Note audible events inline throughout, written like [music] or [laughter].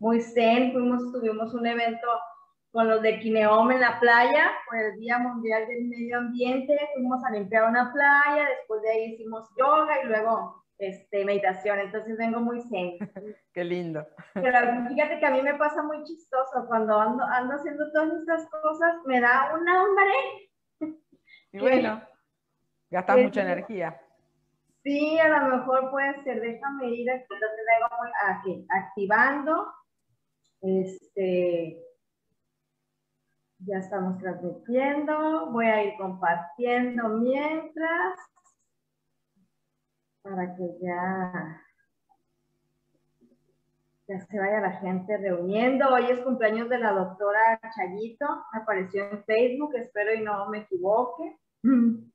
muy, muy zen, fuimos, tuvimos un evento con los de Kineom en la playa, por el Día Mundial del Medio Ambiente, fuimos a limpiar una playa, después de ahí hicimos yoga y luego este, meditación, entonces vengo muy zen. [laughs] Qué lindo. Pero fíjate que a mí me pasa muy chistoso, cuando ando, ando haciendo todas estas cosas, me da una hambre. Y bueno, gastas mucha energía. Sí, a lo mejor puede ser, déjame ir aquí, aquí activando, este, ya estamos transmitiendo, voy a ir compartiendo mientras para que ya, ya se vaya la gente reuniendo. Hoy es cumpleaños de la doctora Chayito, apareció en Facebook, espero y no me equivoque. [laughs]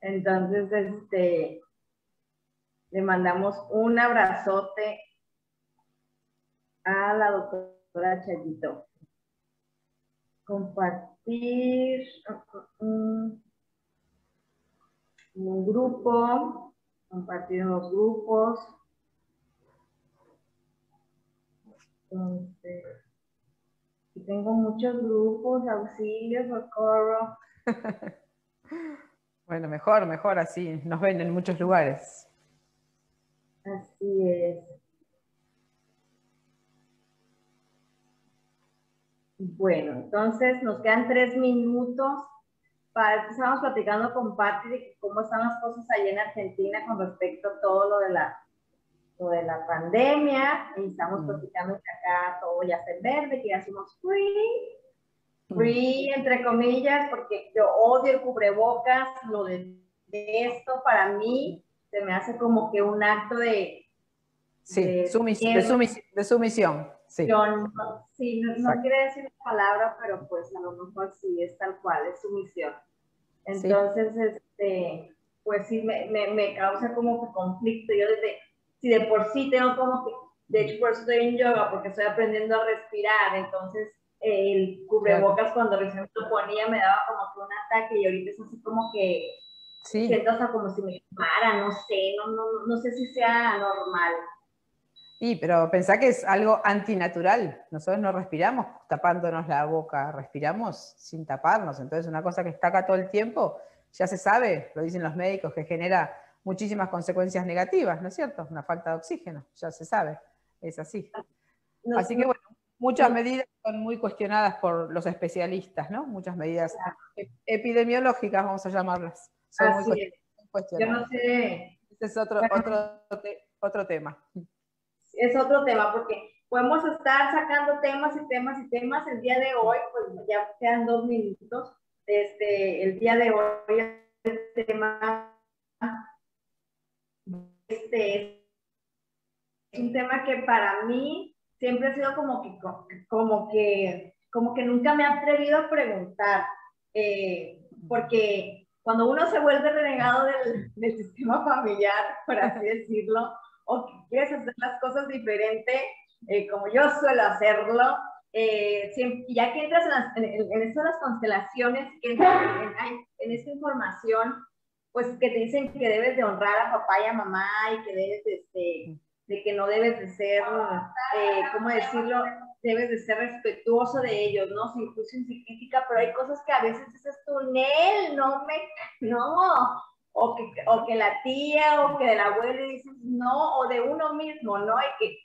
Entonces, este, le mandamos un abrazote a la doctora Chayito. Compartir un grupo compartir en los grupos. Entonces, tengo muchos grupos, auxilios, socorro. [laughs] bueno, mejor, mejor así. Nos ven en muchos lugares. Así es. Bueno, entonces nos quedan tres minutos estábamos platicando con Patti de cómo están las cosas allá en Argentina con respecto a todo lo de la, lo de la pandemia. Y estamos mm. platicando que acá todo ya está en verde, que ya somos free. Mm. Free, entre comillas, porque yo odio el cubrebocas, lo de, esto para mí se me hace como que un acto de... Sí, de, sumisión. Sí, no, sí, no, quiere decir la palabra, pero pues a lo mejor sí es tal cual, es sumisión. Entonces, este, pues sí, me, me, me, causa como que conflicto. Yo desde, si de por sí tengo como que, de hecho por eso estoy en yoga, porque estoy aprendiendo a respirar, entonces el cubrebocas cuando recién lo ponía me daba como que un ataque y ahorita es así como que sí. siento hasta como si me quemara, no sé, no, no, no sé si sea normal. Y, pero pensá que es algo antinatural. Nosotros no respiramos tapándonos la boca, respiramos sin taparnos. Entonces, una cosa que está acá todo el tiempo, ya se sabe, lo dicen los médicos, que genera muchísimas consecuencias negativas, ¿no es cierto? Una falta de oxígeno, ya se sabe, es así. así que, bueno, muchas medidas son muy cuestionadas por los especialistas, ¿no? Muchas medidas epidemiológicas, vamos a llamarlas. Son muy cuestionadas. Yo no sé. Ese es otro, otro, otro tema es otro tema, porque podemos estar sacando temas y temas y temas. El día de hoy, pues ya quedan dos minutos. Este, el día de hoy, el tema este, es un tema que para mí siempre ha sido como que, como que, como que nunca me he atrevido a preguntar, eh, porque cuando uno se vuelve renegado del, del sistema familiar, por así decirlo, o quieres hacer las cosas diferente, eh, como yo suelo hacerlo, eh, ya que entras en, en, en, las constelaciones, que en, en, esta información, pues que te dicen que debes de honrar a papá y a mamá y que debes de, este, de que no debes de ser, eh, ¿cómo decirlo? Debes de ser respetuoso de ellos, ¿no? Sin juicio sin crítica, pero hay cosas que a veces dices tú, Nel, no me, no, o que, o que la tía o que de la abuela dices no, o de uno mismo, ¿no? Y que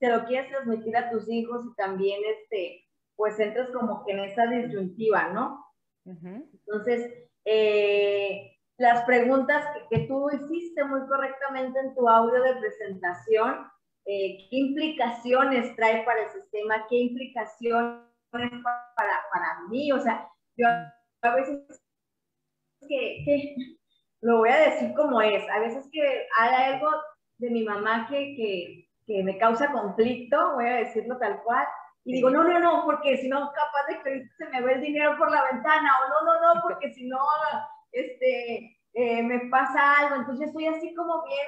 te lo quieres transmitir a tus hijos y también, este, pues entras como que en esa disyuntiva, ¿no? Entonces, eh, las preguntas que, tú hiciste muy correctamente en tu audio de presentación, eh, ¿qué implicaciones trae para el sistema? ¿Qué implicaciones para, para mí? O sea, yo a veces que, que lo voy a decir como es. A veces que hay algo de mi mamá que, que, que me causa conflicto, voy a decirlo tal cual, y digo, no, no, no, porque si no, capaz de que se me ve el dinero por la ventana, o no, no, no, [laughs] porque si no, este, eh, me pasa algo. Entonces estoy así como bien,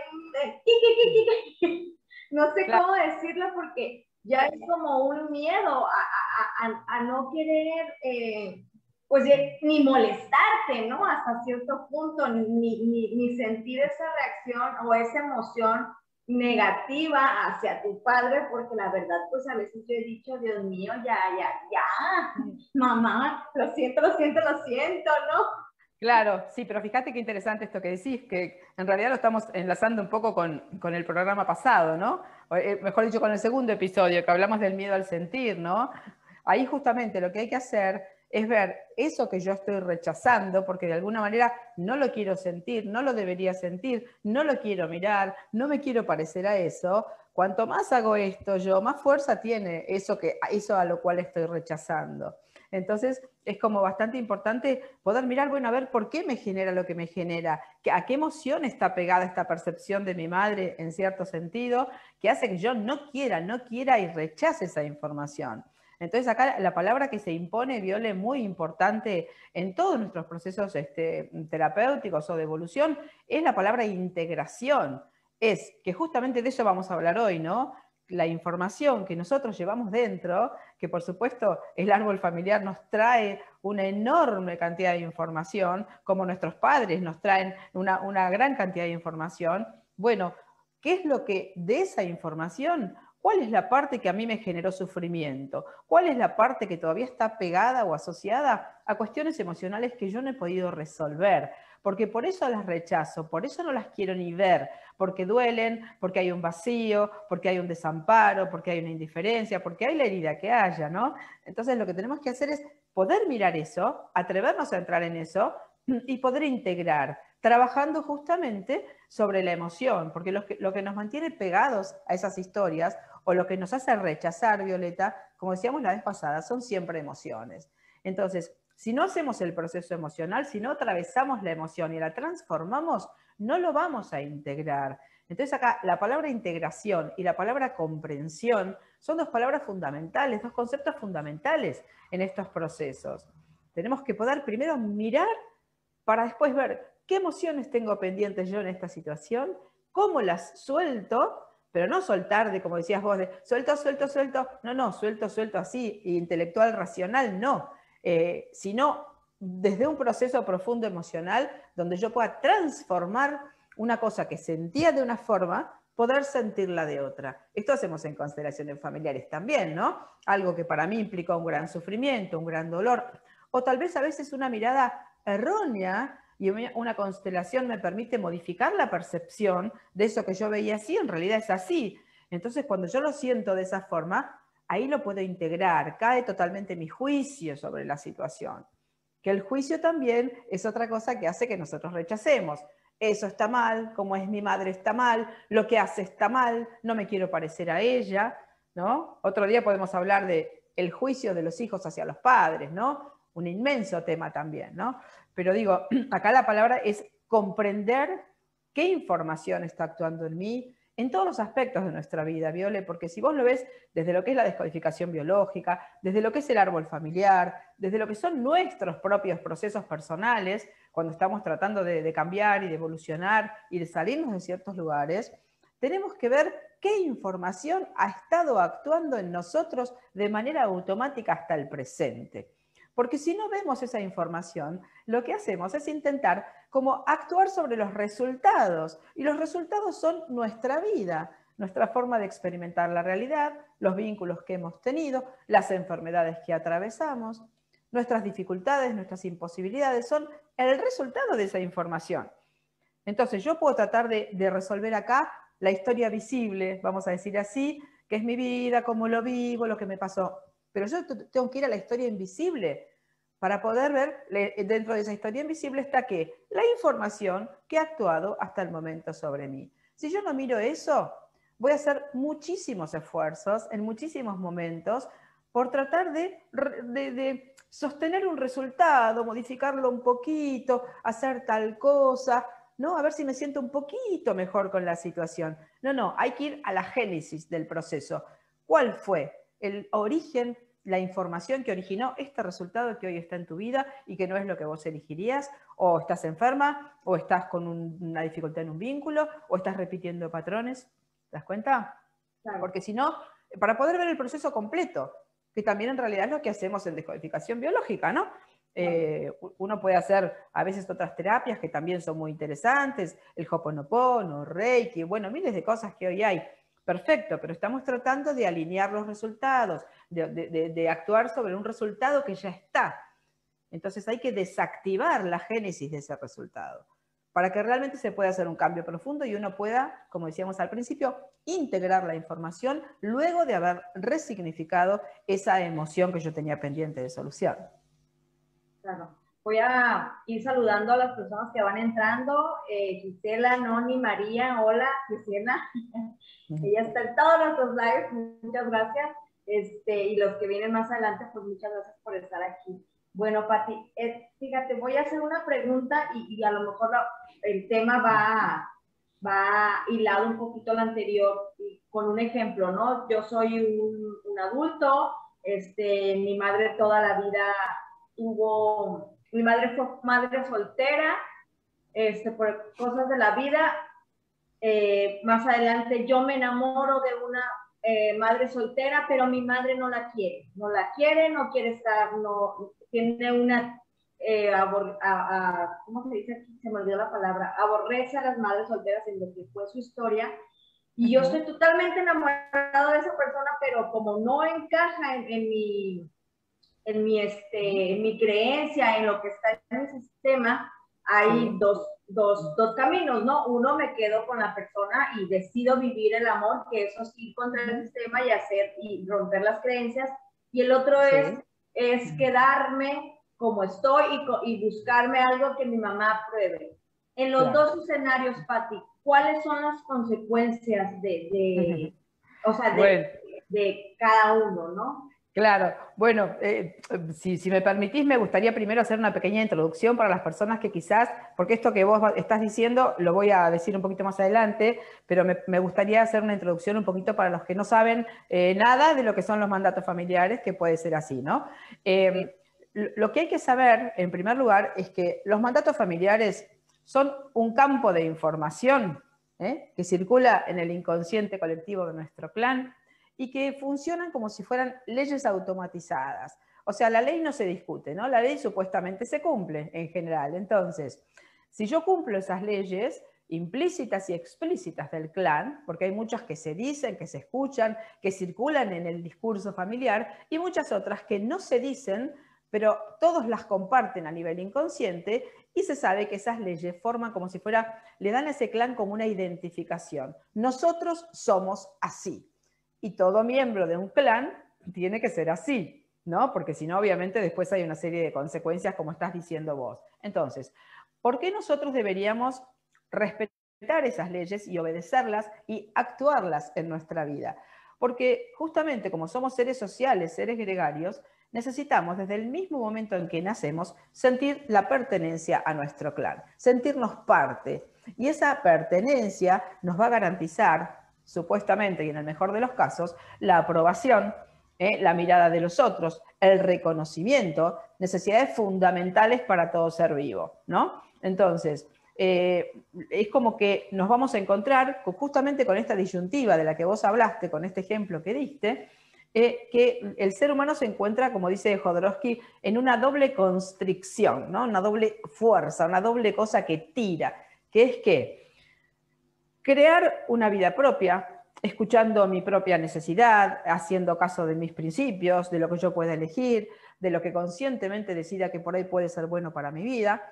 [laughs] no sé cómo decirlo porque ya es como un miedo a, no querer, eh, pues ni molestarte, ¿no? Hasta cierto punto, ni, ni, sentir esa reacción o esa emoción negativa hacia tu padre, porque la verdad, pues a veces yo he dicho, Dios mío, ya, ya, ya, mamá, lo siento, lo siento, lo siento, ¿no? Claro, sí, pero fíjate qué interesante esto que decís, que en realidad lo estamos enlazando un poco con, el programa pasado, ¿no? Eh, mejor dicho, con el segundo episodio, que hablamos del miedo al sentir, ¿no? Ahí justamente lo que hay que hacer es ver eso que yo estoy rechazando, porque de alguna manera no lo quiero sentir, no lo debería sentir, no lo quiero mirar, no me quiero parecer a eso. Cuanto más hago esto yo, más fuerza tiene eso, que, eso a lo cual estoy rechazando. Entonces, es como bastante importante poder mirar, bueno, a ver por qué me genera lo que me genera, a qué emoción está pegada esta percepción de mi madre en cierto sentido, que hace que yo no quiera, no quiera y rechace esa información. Entonces acá la palabra que se impone, Viole, muy importante en todos nuestros procesos este, terapéuticos o de evolución, es la palabra integración. Es que justamente de eso vamos a hablar hoy, ¿no? la información que nosotros llevamos dentro, que por supuesto el árbol familiar nos trae una enorme cantidad de información, como nuestros padres nos traen una, una gran cantidad de información, bueno, ¿qué es lo que de esa información ¿Cuál es la parte que a mí me generó sufrimiento? ¿Cuál es la parte que todavía está pegada o asociada a cuestiones emocionales que yo no he podido resolver? porque por eso las rechazo, por eso no las quiero ni ver, porque duelen, porque hay un vacío, porque hay un desamparo, porque hay una indiferencia, porque hay la herida que haya, ¿no? Entonces lo que tenemos que hacer es poder mirar eso, atrevernos a entrar en eso y poder integrar, trabajando justamente sobre la emoción, porque lo que, nos mantiene pegados a esas historias o lo que nos hace rechazar, Violeta, como decíamos la vez pasada, son siempre emociones. Entonces, si no hacemos el proceso emocional, si no atravesamos la emoción y la transformamos, no lo vamos a integrar. Entonces acá la palabra integración y la palabra comprensión son dos palabras fundamentales, dos conceptos fundamentales en estos procesos. Tenemos que poder primero mirar para después ver qué emociones tengo pendientes yo en esta situación, cómo las suelto, pero no soltar de, como decías vos, de suelto, suelto, suelto, no, no, suelto, suelto así, intelectual, racional, no eh, sino desde un proceso profundo emocional donde yo pueda transformar una cosa que sentía de una forma, poder sentirla de otra. Esto hacemos en constelaciones familiares también, ¿no? Algo que para mí implicó un gran sufrimiento, un gran dolor, o tal vez a veces una mirada errónea y una constelación me permite modificar la percepción de eso que yo veía así, en realidad es así. Entonces, cuando yo lo siento de esa forma, ahí lo puedo integrar, cae totalmente mi juicio sobre la situación. Que el juicio también es otra cosa que hace que nosotros rechacemos. Eso está mal, como es mi madre está mal, lo que hace está mal, no me quiero parecer a ella, ¿no? Otro día podemos hablar de el juicio de los hijos hacia los padres, ¿no? Un inmenso tema también, ¿no? Pero digo, [clears throat] acá la palabra es comprender qué información está actuando en mí, en todos los aspectos de nuestra vida, Viole, porque si vos lo ves desde lo que es la descodificación biológica, desde lo que es el árbol familiar, desde lo que son nuestros propios procesos personales, cuando estamos tratando de, cambiar y de evolucionar y de salirnos de ciertos lugares, tenemos que ver qué información ha estado actuando en nosotros de manera automática hasta el presente. Porque si no vemos esa información, lo que hacemos es intentar como actuar sobre los resultados. Y los resultados son nuestra vida, nuestra forma de experimentar la realidad, los vínculos que hemos tenido, las enfermedades que atravesamos, nuestras dificultades, nuestras imposibilidades, son el resultado de esa información. Entonces yo puedo tratar de, resolver acá la historia visible, vamos a decir así, que es mi vida, cómo lo vivo, lo que me pasó. Pero yo tengo que ir a la historia invisible para poder ver, dentro de esa historia invisible está que la información que ha actuado hasta el momento sobre mí. Si yo no miro eso, voy a hacer muchísimos esfuerzos en muchísimos momentos por tratar de, de, sostener un resultado, modificarlo un poquito, hacer tal cosa, ¿no? A ver si me siento un poquito mejor con la situación. No, no, hay que ir a la génesis del proceso. ¿Cuál fue el origen la información que originó este resultado que hoy está en tu vida y que no es lo que vos elegirías, o estás enferma, o estás con una dificultad en un vínculo, o estás repitiendo patrones. ¿Te das cuenta? Porque si no, para poder ver el proceso completo, que también en realidad es lo que hacemos en descodificación biológica, ¿no? Eh, uno puede hacer a veces otras terapias que también son muy interesantes, el Hoponopono, Reiki, bueno, miles de cosas que hoy hay. Perfecto, pero estamos tratando de alinear los resultados, de, actuar sobre un resultado que ya está. Entonces hay que desactivar la génesis de ese resultado para que realmente se pueda hacer un cambio profundo y uno pueda, como decíamos al principio, integrar la información luego de haber resignificado esa emoción que yo tenía pendiente de solución. Claro. Voy a ir saludando a las personas que van entrando. Eh, Gisela, Noni, María, hola, Gisela. Ella está en todos nuestros lives, muchas gracias. Este, y los que vienen más adelante, pues muchas gracias por estar aquí. Bueno, Pati, eh, fíjate, voy a hacer una pregunta y, a lo mejor el tema va, va hilado un poquito al anterior con un ejemplo, ¿no? Yo soy un, un adulto, este, mi madre toda la vida tuvo, mi madre fue madre soltera, este, por cosas de la vida. Eh, más adelante yo me enamoro de una eh, madre soltera, pero mi madre no la quiere, no la quiere, no quiere estar, no, tiene una, eh, ¿cómo se dice aquí? Se me olvidó la palabra, aborrece a las madres solteras en lo que fue su historia. Y yo estoy totalmente enamorado de esa persona, pero como no encaja en mi, en mi, este, mi creencia, en lo que está en mi sistema, hay dos, dos, dos, caminos, ¿no? Uno me quedo con la persona y decido vivir el amor, que eso es ir contra el sistema y hacer y romper las creencias. Y el otro es, es quedarme como estoy y, y, buscarme algo que mi mamá pruebe. En los dos escenarios, Patti, ¿cuáles son las consecuencias de, de o sea, de, de cada uno, ¿no? Claro, bueno, eh, si, me permitís, me gustaría primero hacer una pequeña introducción para las personas que quizás, porque esto que vos estás diciendo lo voy a decir un poquito más adelante, pero me, gustaría hacer una introducción un poquito para los que no saben eh, nada de lo que son los mandatos familiares, que puede ser así, ¿no? Em, lo que hay que saber, en primer lugar, es que los mandatos familiares son un campo de información ¿eh? que circula en el inconsciente colectivo de nuestro clan y que funcionan como si fueran leyes automatizadas. O sea, la ley no se discute, ¿no? La ley supuestamente se cumple en general. Entonces, si yo cumplo esas leyes implícitas y explícitas del clan, porque hay muchas que se dicen, que se escuchan, que circulan en el discurso familiar, y muchas otras que no se dicen, pero todos las comparten a nivel inconsciente y se sabe que esas leyes forman como si fuera, le dan a ese clan como una identificación. Nosotros somos así y todo miembro de un clan tiene que ser así, ¿no? Porque si no, obviamente después hay una serie de consecuencias como estás diciendo vos. Entonces, ¿por qué nosotros deberíamos respetar esas leyes y obedecerlas y actuarlas en nuestra vida? Porque justamente como somos seres sociales, seres gregarios, necesitamos desde el mismo momento en que nacemos sentir la pertenencia a nuestro clan, sentirnos parte. Y esa pertenencia nos va a garantizar supuestamente y en el mejor de los casos, la aprobación, ¿eh? la mirada de los otros, el reconocimiento, necesidades fundamentales para todo ser vivo, ¿no? Entonces, eh, es como que nos vamos a encontrar justamente con esta disyuntiva de la que vos hablaste, con este ejemplo que diste, eh, que el ser humano se encuentra, como dice Jodorowsky, en una doble constricción, ¿no? una doble fuerza, una doble cosa que tira, que es que crear una vida propia, escuchando mi propia necesidad, haciendo caso de mis principios, de lo que yo pueda elegir, de lo que conscientemente decida que por ahí puede ser bueno para mi vida,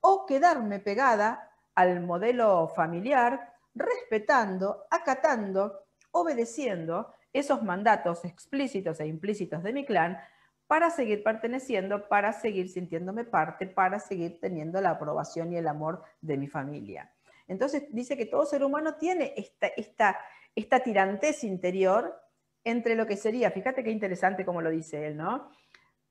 o quedarme pegada al modelo familiar, respetando, acatando, obedeciendo esos mandatos explícitos e implícitos de mi clan para seguir perteneciendo, para seguir sintiéndome parte, para seguir teniendo la aprobación y el amor de mi familia. Entonces dice que todo ser humano tiene esta, esta, tirantez interior entre lo que sería, fíjate qué interesante como lo dice él, ¿no?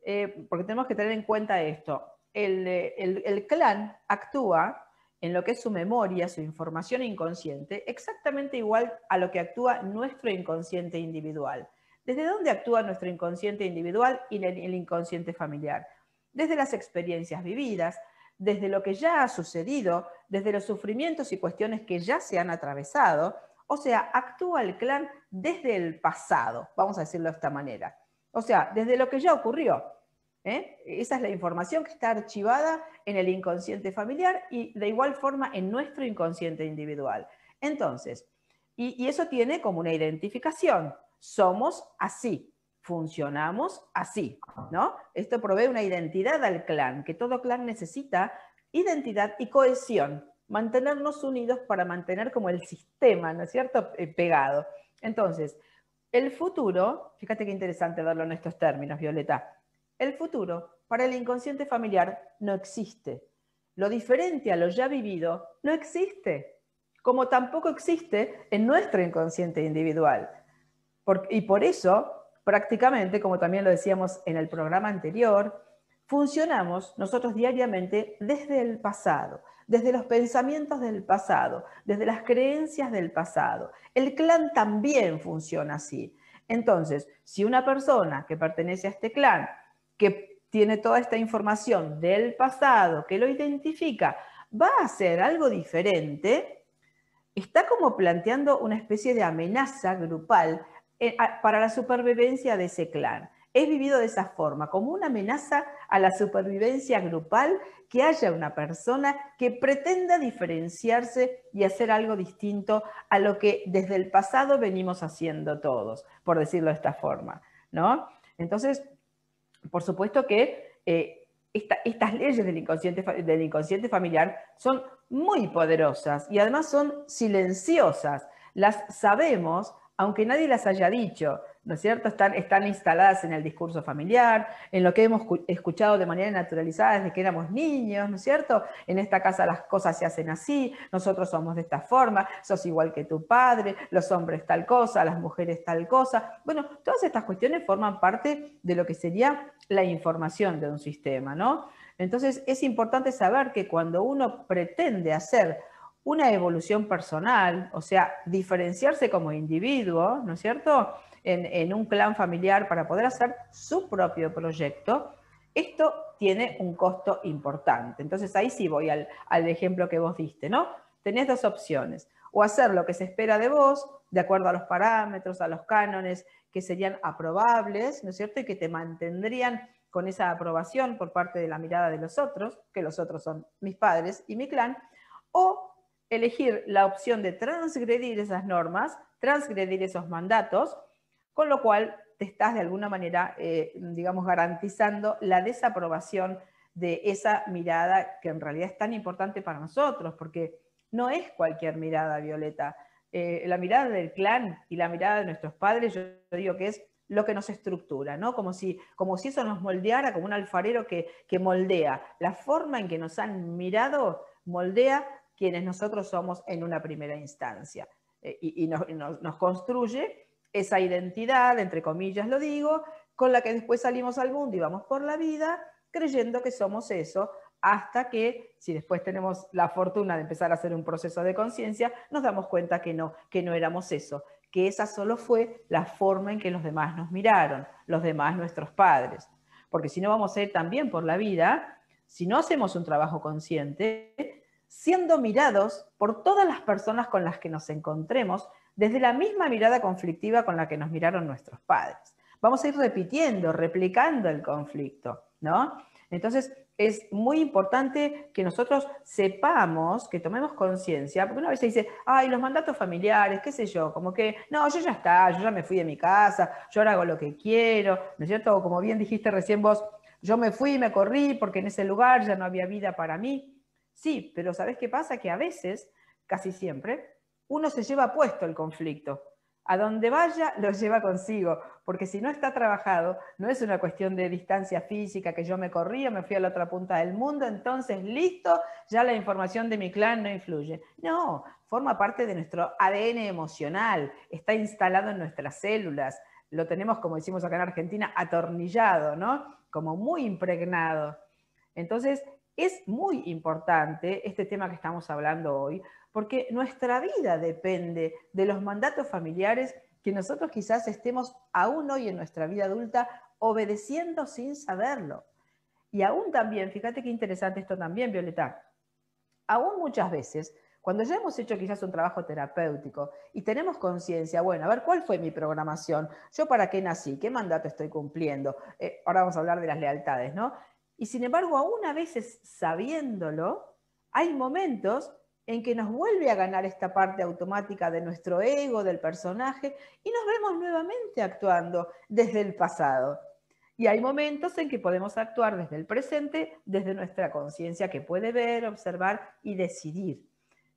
Eh, porque tenemos que tener en cuenta esto. El, clan actúa en lo que es su memoria, su información inconsciente, exactamente igual a lo que actúa nuestro inconsciente individual. ¿Desde dónde actúa nuestro inconsciente individual y el inconsciente familiar? Desde las experiencias vividas, desde lo que ya ha sucedido, desde los sufrimientos y cuestiones que ya se han atravesado, o sea, actúa el clan desde el pasado, vamos a decirlo de esta manera. O sea, desde lo que ya ocurrió. ¿eh? Esa es la información que está archivada en el inconsciente familiar y de igual forma en nuestro inconsciente individual. Entonces, y, eso tiene como una identificación. Somos así, funcionamos así, ¿no? Esto provee una identidad al clan, que todo clan necesita identidad y cohesión, mantenernos unidos para mantener como el sistema, ¿no es cierto?, pegado. Entonces, el futuro, fíjate qué interesante verlo en estos términos, Violeta, el futuro para el inconsciente familiar no existe. Lo diferente a lo ya vivido no existe como tampoco existe en nuestro inconsciente individual. y por eso, prácticamente, como también lo decíamos en el programa anterior, funcionamos nosotros diariamente desde el pasado, desde los pensamientos del pasado, desde las creencias del pasado. El clan también funciona así. Entonces, si una persona que pertenece a este clan, que tiene toda esta información del pasado, que lo identifica, va a hacer algo diferente, está como planteando una especie de amenaza grupal para la supervivencia de ese clan. Es vivido de esa forma, como una amenaza a la supervivencia grupal que haya una persona que pretenda diferenciarse y hacer algo distinto a lo que desde el pasado venimos haciendo todos, por decirlo de esta forma. ¿no? Entonces, por supuesto que eh, estas leyes del inconsciente, del inconsciente familiar son muy poderosas y además son silenciosas. Las sabemos, aunque nadie las haya dicho, ¿no es cierto? Están, instaladas en el discurso familiar, en lo que hemos escuchado de manera naturalizada desde que éramos niños, ¿no es cierto? En esta casa las cosas se hacen así, nosotros somos de esta forma, sos igual que tu padre, los hombres tal cosa, las mujeres tal cosa. Bueno, todas estas cuestiones forman parte de lo que sería la información de un sistema, ¿no? Entonces es importante saber que cuando uno pretende hacer una evolución personal, o sea, diferenciarse como individuo, ¿no es cierto?, en, un clan familiar para poder hacer su propio proyecto, esto tiene un costo importante. Entonces ahí sí voy al, al ejemplo que vos diste, ¿no? Tenés dos opciones, o hacer lo que se espera de vos, de acuerdo a los parámetros, a los cánones que serían aprobables, ¿no es cierto?, y que te mantendrían con esa aprobación por parte de la mirada de los otros, que los otros son mis padres y mi clan, o elegir la opción de transgredir esas normas, transgredir esos mandatos, con lo cual te estás de alguna manera, eh, digamos, garantizando la desaprobación de esa mirada que en realidad es tan importante para nosotros, porque no es cualquier mirada, Violeta. Eh, la mirada del clan y la mirada de nuestros padres, yo digo que es lo que nos estructura, ¿no? Como si, como si eso nos moldeara como un alfarero que, moldea. La forma en que nos han mirado moldea quienes nosotros somos en una primera instancia. Eh, y, nos, construye esa identidad, entre comillas lo digo, con la que después salimos al mundo y vamos por la vida creyendo que somos eso, hasta que, si después tenemos la fortuna de empezar a hacer un proceso de conciencia, nos damos cuenta que no, que no éramos eso, que esa solo fue la forma en que los demás nos miraron, los demás nuestros padres. Porque si no vamos a ir también por la vida, si no hacemos un trabajo consciente, siendo mirados por todas las personas con las que nos encontremos desde la misma mirada conflictiva con la que nos miraron nuestros padres. Vamos a ir repitiendo, replicando el conflicto, ¿no? Entonces, es muy importante que nosotros sepamos, que tomemos conciencia, porque una vez se dice, ay, los mandatos familiares, qué sé yo, como que, no, yo ya está, yo ya me fui de mi casa, yo ahora hago lo que quiero, ¿no es cierto? Como bien dijiste recién vos, yo me fui y me corrí porque en ese lugar ya no había vida para mí. Sí, pero ¿sabés qué pasa? Que a veces, casi siempre, uno se lleva puesto el conflicto a donde vaya lo lleva consigo, porque si no está trabajado, no es una cuestión de distancia física, que yo me corrí o me fui a la otra punta del mundo, entonces listo, ya la información de mi clan no influye. No, forma parte de nuestro ADN emocional, está instalado en nuestras células, lo tenemos, como decimos acá en Argentina, atornillado, ¿no? Como muy impregnado. Entonces, es muy importante este tema que estamos hablando hoy, porque nuestra vida depende de los mandatos familiares que nosotros quizás estemos aún hoy en nuestra vida adulta obedeciendo sin saberlo. Y aún también, fíjate qué interesante esto también, Violeta, aún muchas veces, Cuando ya hemos hecho quizás un trabajo terapéutico y tenemos conciencia, bueno, a ver, ¿cuál fue mi programación? ¿Yo para qué nací? ¿Qué mandato estoy cumpliendo? Eh, ahora vamos a hablar de las lealtades, ¿no? Y sin embargo, aún a veces sabiéndolo, hay momentos en que nos vuelve a ganar esta parte automática de nuestro ego, del personaje, y nos vemos nuevamente actuando desde el pasado. Y hay momentos en que podemos actuar desde el presente, desde nuestra conciencia que puede ver, observar y decidir.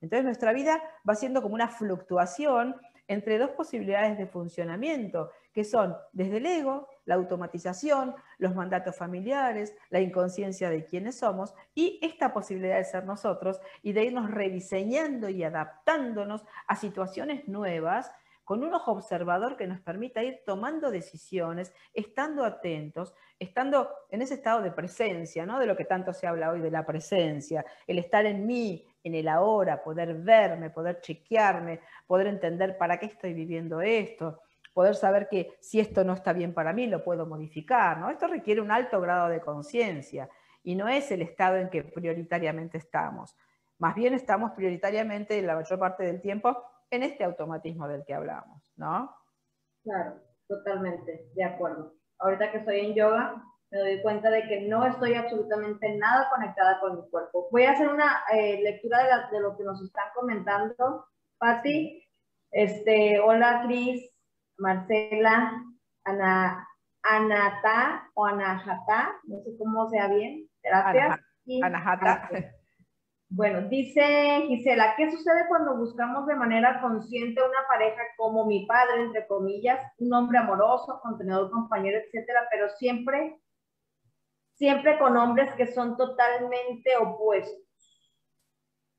Entonces nuestra vida va siendo como una fluctuación entre dos posibilidades de funcionamiento, que son desde el ego, la automatización, los mandatos familiares, la inconsciencia de quiénes somos y esta posibilidad de ser nosotros y de irnos rediseñando y adaptándonos a situaciones nuevas con un ojo observador que nos permita ir tomando decisiones, estando atentos, estando en ese estado de presencia, ¿no? de lo que tanto se habla hoy de la presencia, el estar en mí, en el ahora, poder verme, poder chequearme, poder entender para qué estoy viviendo esto, poder saber que si esto no está bien para mí, lo puedo modificar. ¿no? Esto requiere un alto grado de conciencia y no es el estado en que prioritariamente estamos. Más bien estamos prioritariamente, la mayor parte del tiempo, en este automatismo del que hablamos, ¿no? Claro, totalmente, de acuerdo. Ahorita que estoy en yoga, me doy cuenta de que no estoy absolutamente nada conectada con mi cuerpo. Voy a hacer una eh, lectura de, lo que nos están comentando. Patti, este, hola Cris, Marcela, Ana, Anata o Anahata, no sé cómo sea bien, gracias. Anahata. Bueno, dice Gisela, ¿qué sucede cuando buscamos de manera consciente una pareja como mi padre, entre comillas, un hombre amoroso, contenedor, compañero, etcétera, pero siempre siempre con hombres que son totalmente opuestos.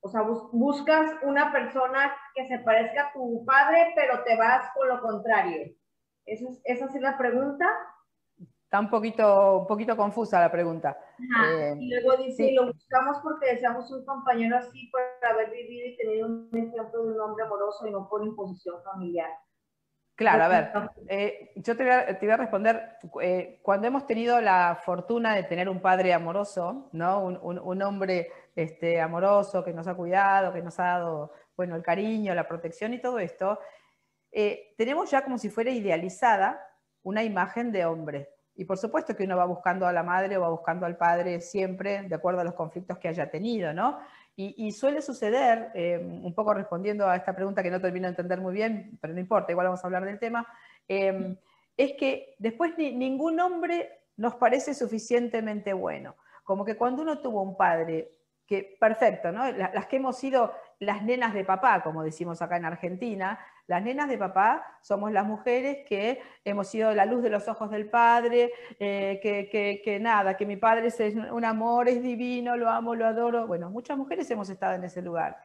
O sea, buscas una persona que se parezca a tu padre, pero te vas con lo contrario. ¿Esa es, esa es la pregunta? Está un poquito, un poquito confusa la pregunta. Eh, y luego dice, lo buscamos porque deseamos un compañero así por haber vivido y tenido un ejemplo de un hombre amoroso y no por imposición familiar. Claro, a ver, eh, yo te voy, a, responder, eh, cuando hemos tenido la fortuna de tener un padre amoroso, ¿no? un, hombre este, amoroso que nos ha cuidado, que nos ha dado bueno, el cariño, la protección y todo esto, eh, tenemos ya como si fuera idealizada una imagen de hombre. Y por supuesto que uno va buscando a la madre o va buscando al padre siempre de acuerdo a los conflictos que haya tenido, ¿no? Y, suele suceder, eh, un poco respondiendo a esta pregunta que no termino de entender muy bien, pero no importa, igual vamos a hablar del tema, eh, es que después ningún hombre nos parece suficientemente bueno. Como que cuando uno tuvo un padre que, perfecto, ¿no? Las, que hemos sido las nenas de papá, como decimos acá en Argentina, las nenas de papá somos las mujeres que hemos sido la luz de los ojos del padre, eh, que, nada, que mi padre es un amor, es divino, lo amo, lo adoro. Bueno, muchas mujeres hemos estado en ese lugar.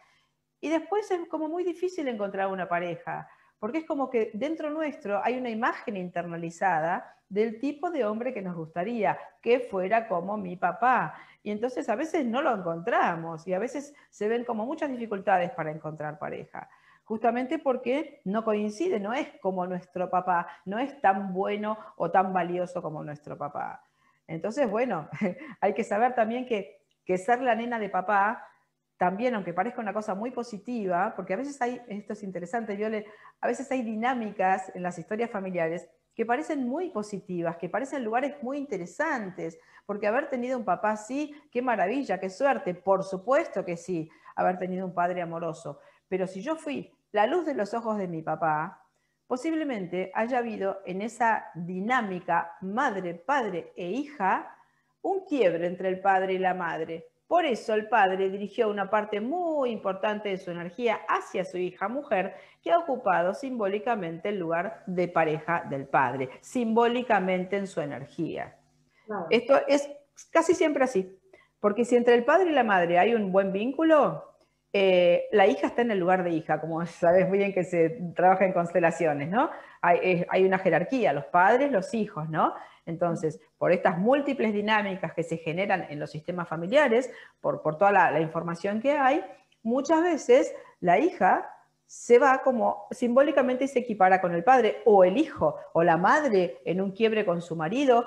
Y después es como muy difícil encontrar una pareja, porque es como que dentro nuestro hay una imagen internalizada del tipo de hombre que nos gustaría, que fuera como mi papá. Y entonces a veces no lo encontramos y a veces se ven como muchas dificultades para encontrar pareja justamente porque no coincide, no es como nuestro papá, no es tan bueno o tan valioso como nuestro papá. Entonces, bueno, [laughs] hay que saber también que, ser la nena de papá, también, aunque parezca una cosa muy positiva, porque a veces hay, esto es interesante, Viole, a veces hay dinámicas en las historias familiares que parecen muy positivas, que parecen lugares muy interesantes, porque haber tenido un papá así, qué maravilla, qué suerte, por supuesto que sí, haber tenido un padre amoroso. Pero si yo fui la luz de los ojos de mi papá, posiblemente haya habido en esa dinámica madre, padre e hija un quiebre entre el padre y la madre. Por eso el padre dirigió una parte muy importante de su energía hacia su hija mujer, que ha ocupado simbólicamente el lugar de pareja del padre, simbólicamente en su energía. Esto es casi siempre así, porque si entre el padre y la madre hay un buen vínculo, eh, la hija está en el lugar de hija, como sabes muy bien que se trabaja en constelaciones, ¿no? Hay, una jerarquía, los padres, los hijos, ¿no? Entonces, por estas múltiples dinámicas que se generan en los sistemas familiares, por, toda la, información que hay, muchas veces la hija se va como simbólicamente se equipara con el padre, o el hijo, o la madre en un quiebre con su marido,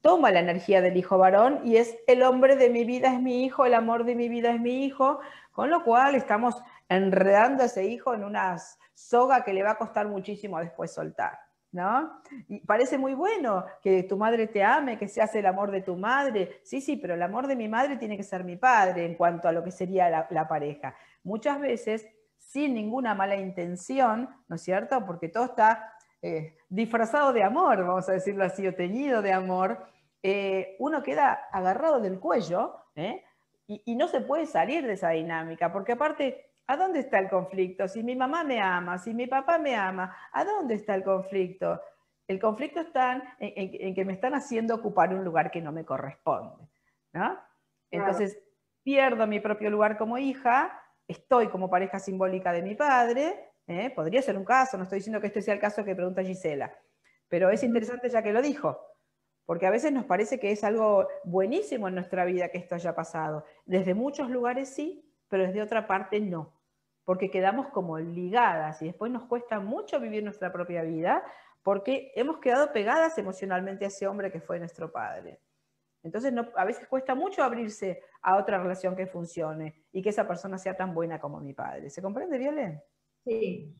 toma la energía del hijo varón y es el hombre de mi vida es mi hijo, el amor de mi vida es mi hijo, con lo cual estamos enredando a ese hijo en una soga que le va a costar muchísimo después soltar. ¿No? Y parece muy bueno que tu madre te ame, que se hace el amor de tu madre. Sí, sí, pero el amor de mi madre tiene que ser mi padre en cuanto a lo que sería la, pareja. Muchas veces, sin ninguna mala intención, ¿no es cierto? Porque todo está eh, disfrazado de amor, vamos a decirlo así, o teñido de amor, eh, uno queda agarrado del cuello ¿eh? y, y, no se puede salir de esa dinámica, porque aparte ¿A dónde está el conflicto? Si mi mamá me ama, si mi papá me ama, ¿a dónde está el conflicto? El conflicto está en, que me están haciendo ocupar un lugar que no me corresponde. ¿no? Entonces, pierdo mi propio lugar como hija, estoy como pareja simbólica de mi padre, ¿eh? podría ser un caso, no estoy diciendo que este sea el caso que pregunta Gisela, pero es interesante ya que lo dijo, porque a veces nos parece que es algo buenísimo en nuestra vida que esto haya pasado. Desde muchos lugares sí, pero desde otra parte no, porque quedamos como ligadas y después nos cuesta mucho vivir nuestra propia vida porque hemos quedado pegadas emocionalmente a ese hombre que fue nuestro padre. Entonces a veces cuesta mucho abrirse a otra relación que funcione y que esa persona sea tan buena como mi padre. ¿Se comprende, Violén? Sí.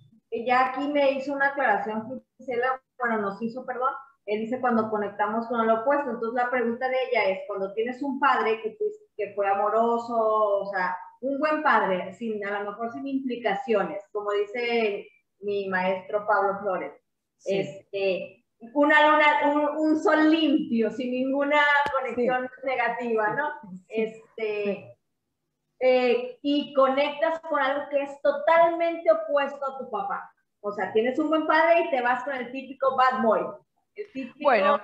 Ya aquí me hizo una aclaración, Gisela, bueno, nos hizo, perdón, él dice cuando conectamos con el opuesto. Entonces la pregunta de ella es, cuando tienes un padre que, que fue amoroso, o sea, un buen padre, sin, a lo mejor sin implicaciones, como dice mi maestro Pablo Flores. Este, una luna, un, sol limpio, sin ninguna conexión negativa, ¿no? Este, eh, y conectas con algo que es totalmente opuesto a tu papá. O sea, tienes un buen padre y te vas con el típico bad boy. El típico bueno,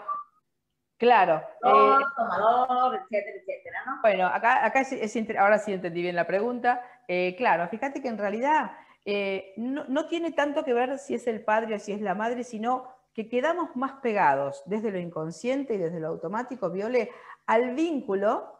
Claro. Eh, tomador, etcétera, etcétera, ¿no? Bueno, acá, acá es, ahora sí entendí bien la pregunta. Eh, claro, fíjate que en realidad eh, no, tiene tanto que ver si es el padre o si es la madre, sino que quedamos más pegados desde lo inconsciente y desde lo automático, Viole, al vínculo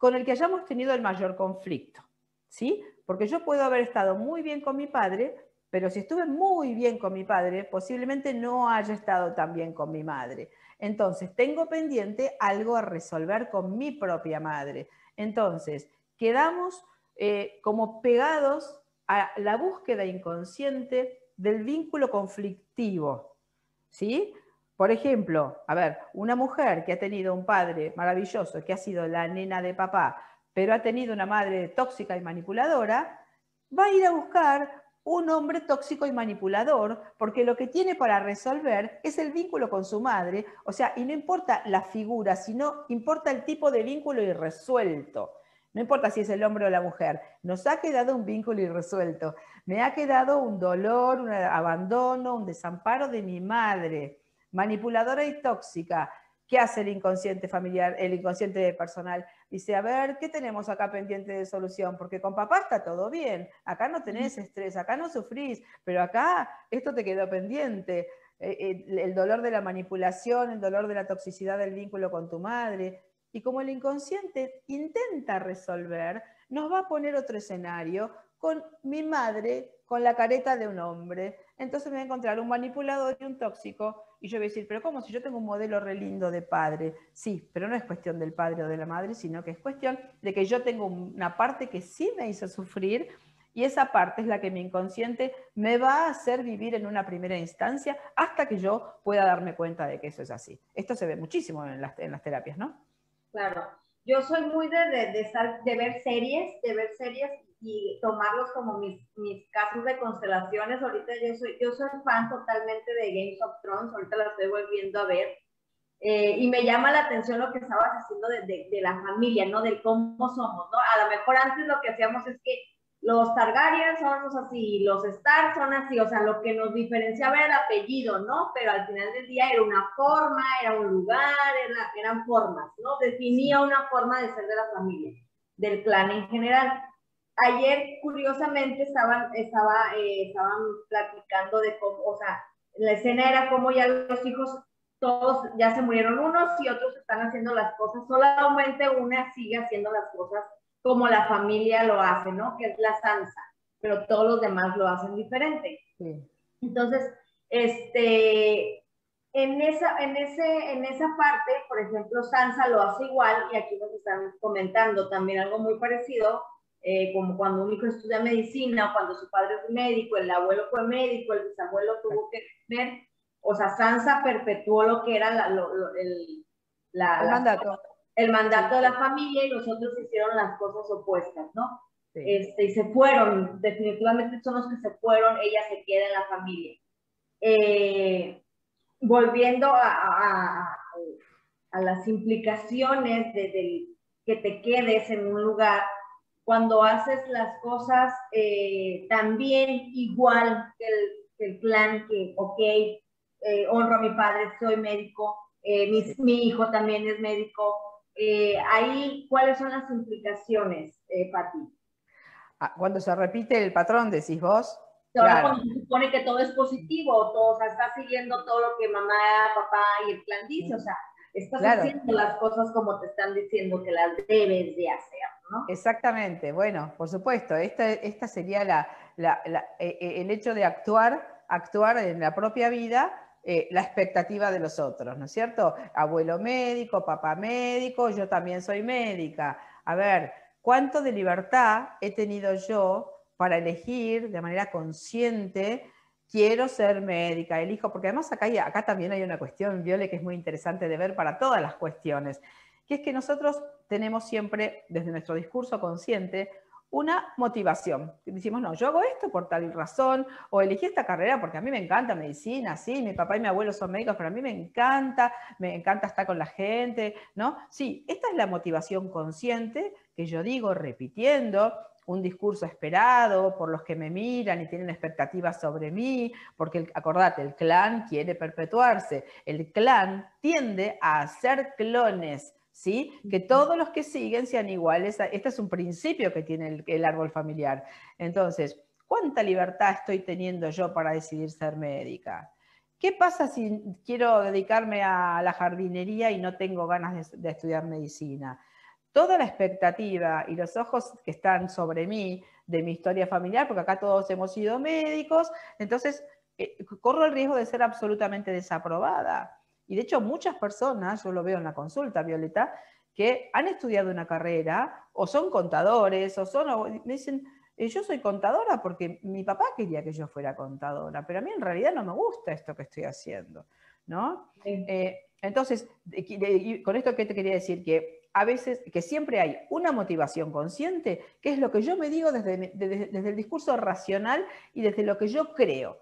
con el que hayamos tenido el mayor conflicto. ¿Sí? Porque yo puedo haber estado muy bien con mi padre, pero si estuve muy bien con mi padre, posiblemente no haya estado tan bien con mi madre. Entonces, tengo pendiente algo a resolver con mi propia madre. Entonces, quedamos eh, como pegados a la búsqueda inconsciente del vínculo conflictivo. ¿Sí? Por ejemplo, a ver, una mujer que ha tenido un padre maravilloso, que ha sido la nena de papá, pero ha tenido una madre tóxica y manipuladora, va a ir a buscar un hombre tóxico y manipulador, porque lo que tiene para resolver es el vínculo con su madre, o sea, y no importa la figura, sino importa el tipo de vínculo irresuelto. No importa si es el hombre o la mujer, nos ha quedado un vínculo irresuelto. Me ha quedado un dolor, un abandono, un desamparo de mi madre, manipuladora y tóxica. ¿Qué hace el inconsciente familiar, el inconsciente personal? Dice, a ver, ¿qué tenemos acá pendiente de solución? Porque con papá está todo bien, acá no tenés estrés, acá no sufrís, pero acá esto te quedó pendiente. Eh, eh, el dolor de la manipulación, el dolor de la toxicidad del vínculo con tu madre. Y como el inconsciente intenta resolver, nos va a poner otro escenario con mi madre con la careta de un hombre. Entonces me voy a encontrar un manipulador y un tóxico y yo voy a decir, pero ¿cómo si yo tengo un modelo re lindo de padre? Sí, pero no es cuestión del padre o de la madre, sino que es cuestión de que yo tengo una parte que sí me hizo sufrir y esa parte es la que mi inconsciente me va a hacer vivir en una primera instancia hasta que yo pueda darme cuenta de que eso es así. Esto se ve muchísimo en las, terapias, ¿no? Claro. Yo soy muy de ver series, de ver series y tomarlos como mis, mis casos de constelaciones. Ahorita yo soy, yo soy fan totalmente de Games of Thrones, ahorita la estoy volviendo a ver. Eh, y me llama la atención lo que estabas haciendo de, de, de, la familia, ¿no? Del cómo somos, ¿no? A lo mejor antes lo que hacíamos es que los Targaryen somos así, los Stark son así, o sea, lo que nos diferenciaba era el apellido, ¿no? Pero al final del día era una forma, era un lugar, era, eran formas, ¿no? Definía una forma de ser de la familia, del clan en general ayer curiosamente estaban, estaba, eh, estaban platicando de cómo, o sea, la escena era como ya los hijos, todos ya se murieron unos y otros están haciendo las cosas, solamente una sigue haciendo las cosas como la familia lo hace, ¿no? Que es la Sansa, pero todos los demás lo hacen diferente. Entonces, este, en esa, en, ese, en esa parte, por ejemplo, Sansa lo hace igual y aquí nos están comentando también algo muy parecido eh, como cuando un hijo estudia medicina, o cuando su padre es médico, el abuelo fue médico, el bisabuelo tuvo que ver, o sea, Sansa perpetuó lo que era el, mandato. el mandato de la familia y los otros hicieron las cosas opuestas, ¿no? Este, y se fueron, definitivamente son los que se fueron, ella se queda en la familia. Eh, volviendo a, a, las implicaciones de, que te quedes en un lugar, cuando haces las cosas eh, también igual que el, que plan, que, ok, eh, honro a mi padre, soy médico, mi, mi, hijo también es médico. ahí, ¿cuáles son las implicaciones, Pati? Ah, cuando se repite el patrón, decís vos. Ahora cuando se supone que todo es positivo, todo, o sea, estás siguiendo todo lo que mamá, papá y el plan dice, o sea, estás haciendo las cosas como te están diciendo que las debes de hacer, ¿no? Exactamente, bueno, por supuesto, esta, esta sería la, eh, eh, el hecho de actuar, actuar en la propia vida eh, la expectativa de los otros, ¿no es cierto? Abuelo médico, papá médico, yo también soy médica. A ver, ¿Cuánto de libertad he tenido yo para elegir de manera consciente? Quiero ser médica, elijo, porque además acá, acá también hay una cuestión, Viole, que es muy interesante de ver para todas las cuestiones, que es que nosotros tenemos siempre, desde nuestro discurso consciente, una motivación. Decimos, no, yo hago esto por tal razón, o elegí esta carrera porque a mí me encanta medicina, sí, mi papá y mi abuelo son médicos, pero a mí me encanta, me encanta estar con la gente, ¿no? Sí, esta es la motivación consciente que yo digo repitiendo, un discurso esperado por los que me miran y tienen expectativas sobre mí, porque acordate, el clan quiere perpetuarse, el clan tiende a hacer clones, ¿sí? Que todos los que siguen sean iguales. Este es un principio que tiene el, árbol familiar. Entonces, ¿cuánta libertad estoy teniendo yo para decidir ser médica? ¿Qué pasa si quiero dedicarme a la jardinería y no tengo ganas de, estudiar medicina? Toda la expectativa y los ojos que están sobre mí de mi historia familiar, porque acá todos hemos sido médicos, entonces eh, corro el riesgo de ser absolutamente desaprobada. Y de hecho muchas personas, yo lo veo en la consulta, Violeta, que han estudiado una carrera o son contadores o son, me dicen, eh, yo soy contadora porque mi papá quería que yo fuera contadora, pero a mí en realidad no me gusta esto que estoy haciendo, ¿no? Eh, entonces, con esto que te quería decir que a veces, que siempre hay una motivación consciente, que es lo que yo me digo desde, desde el discurso racional y desde lo que yo creo,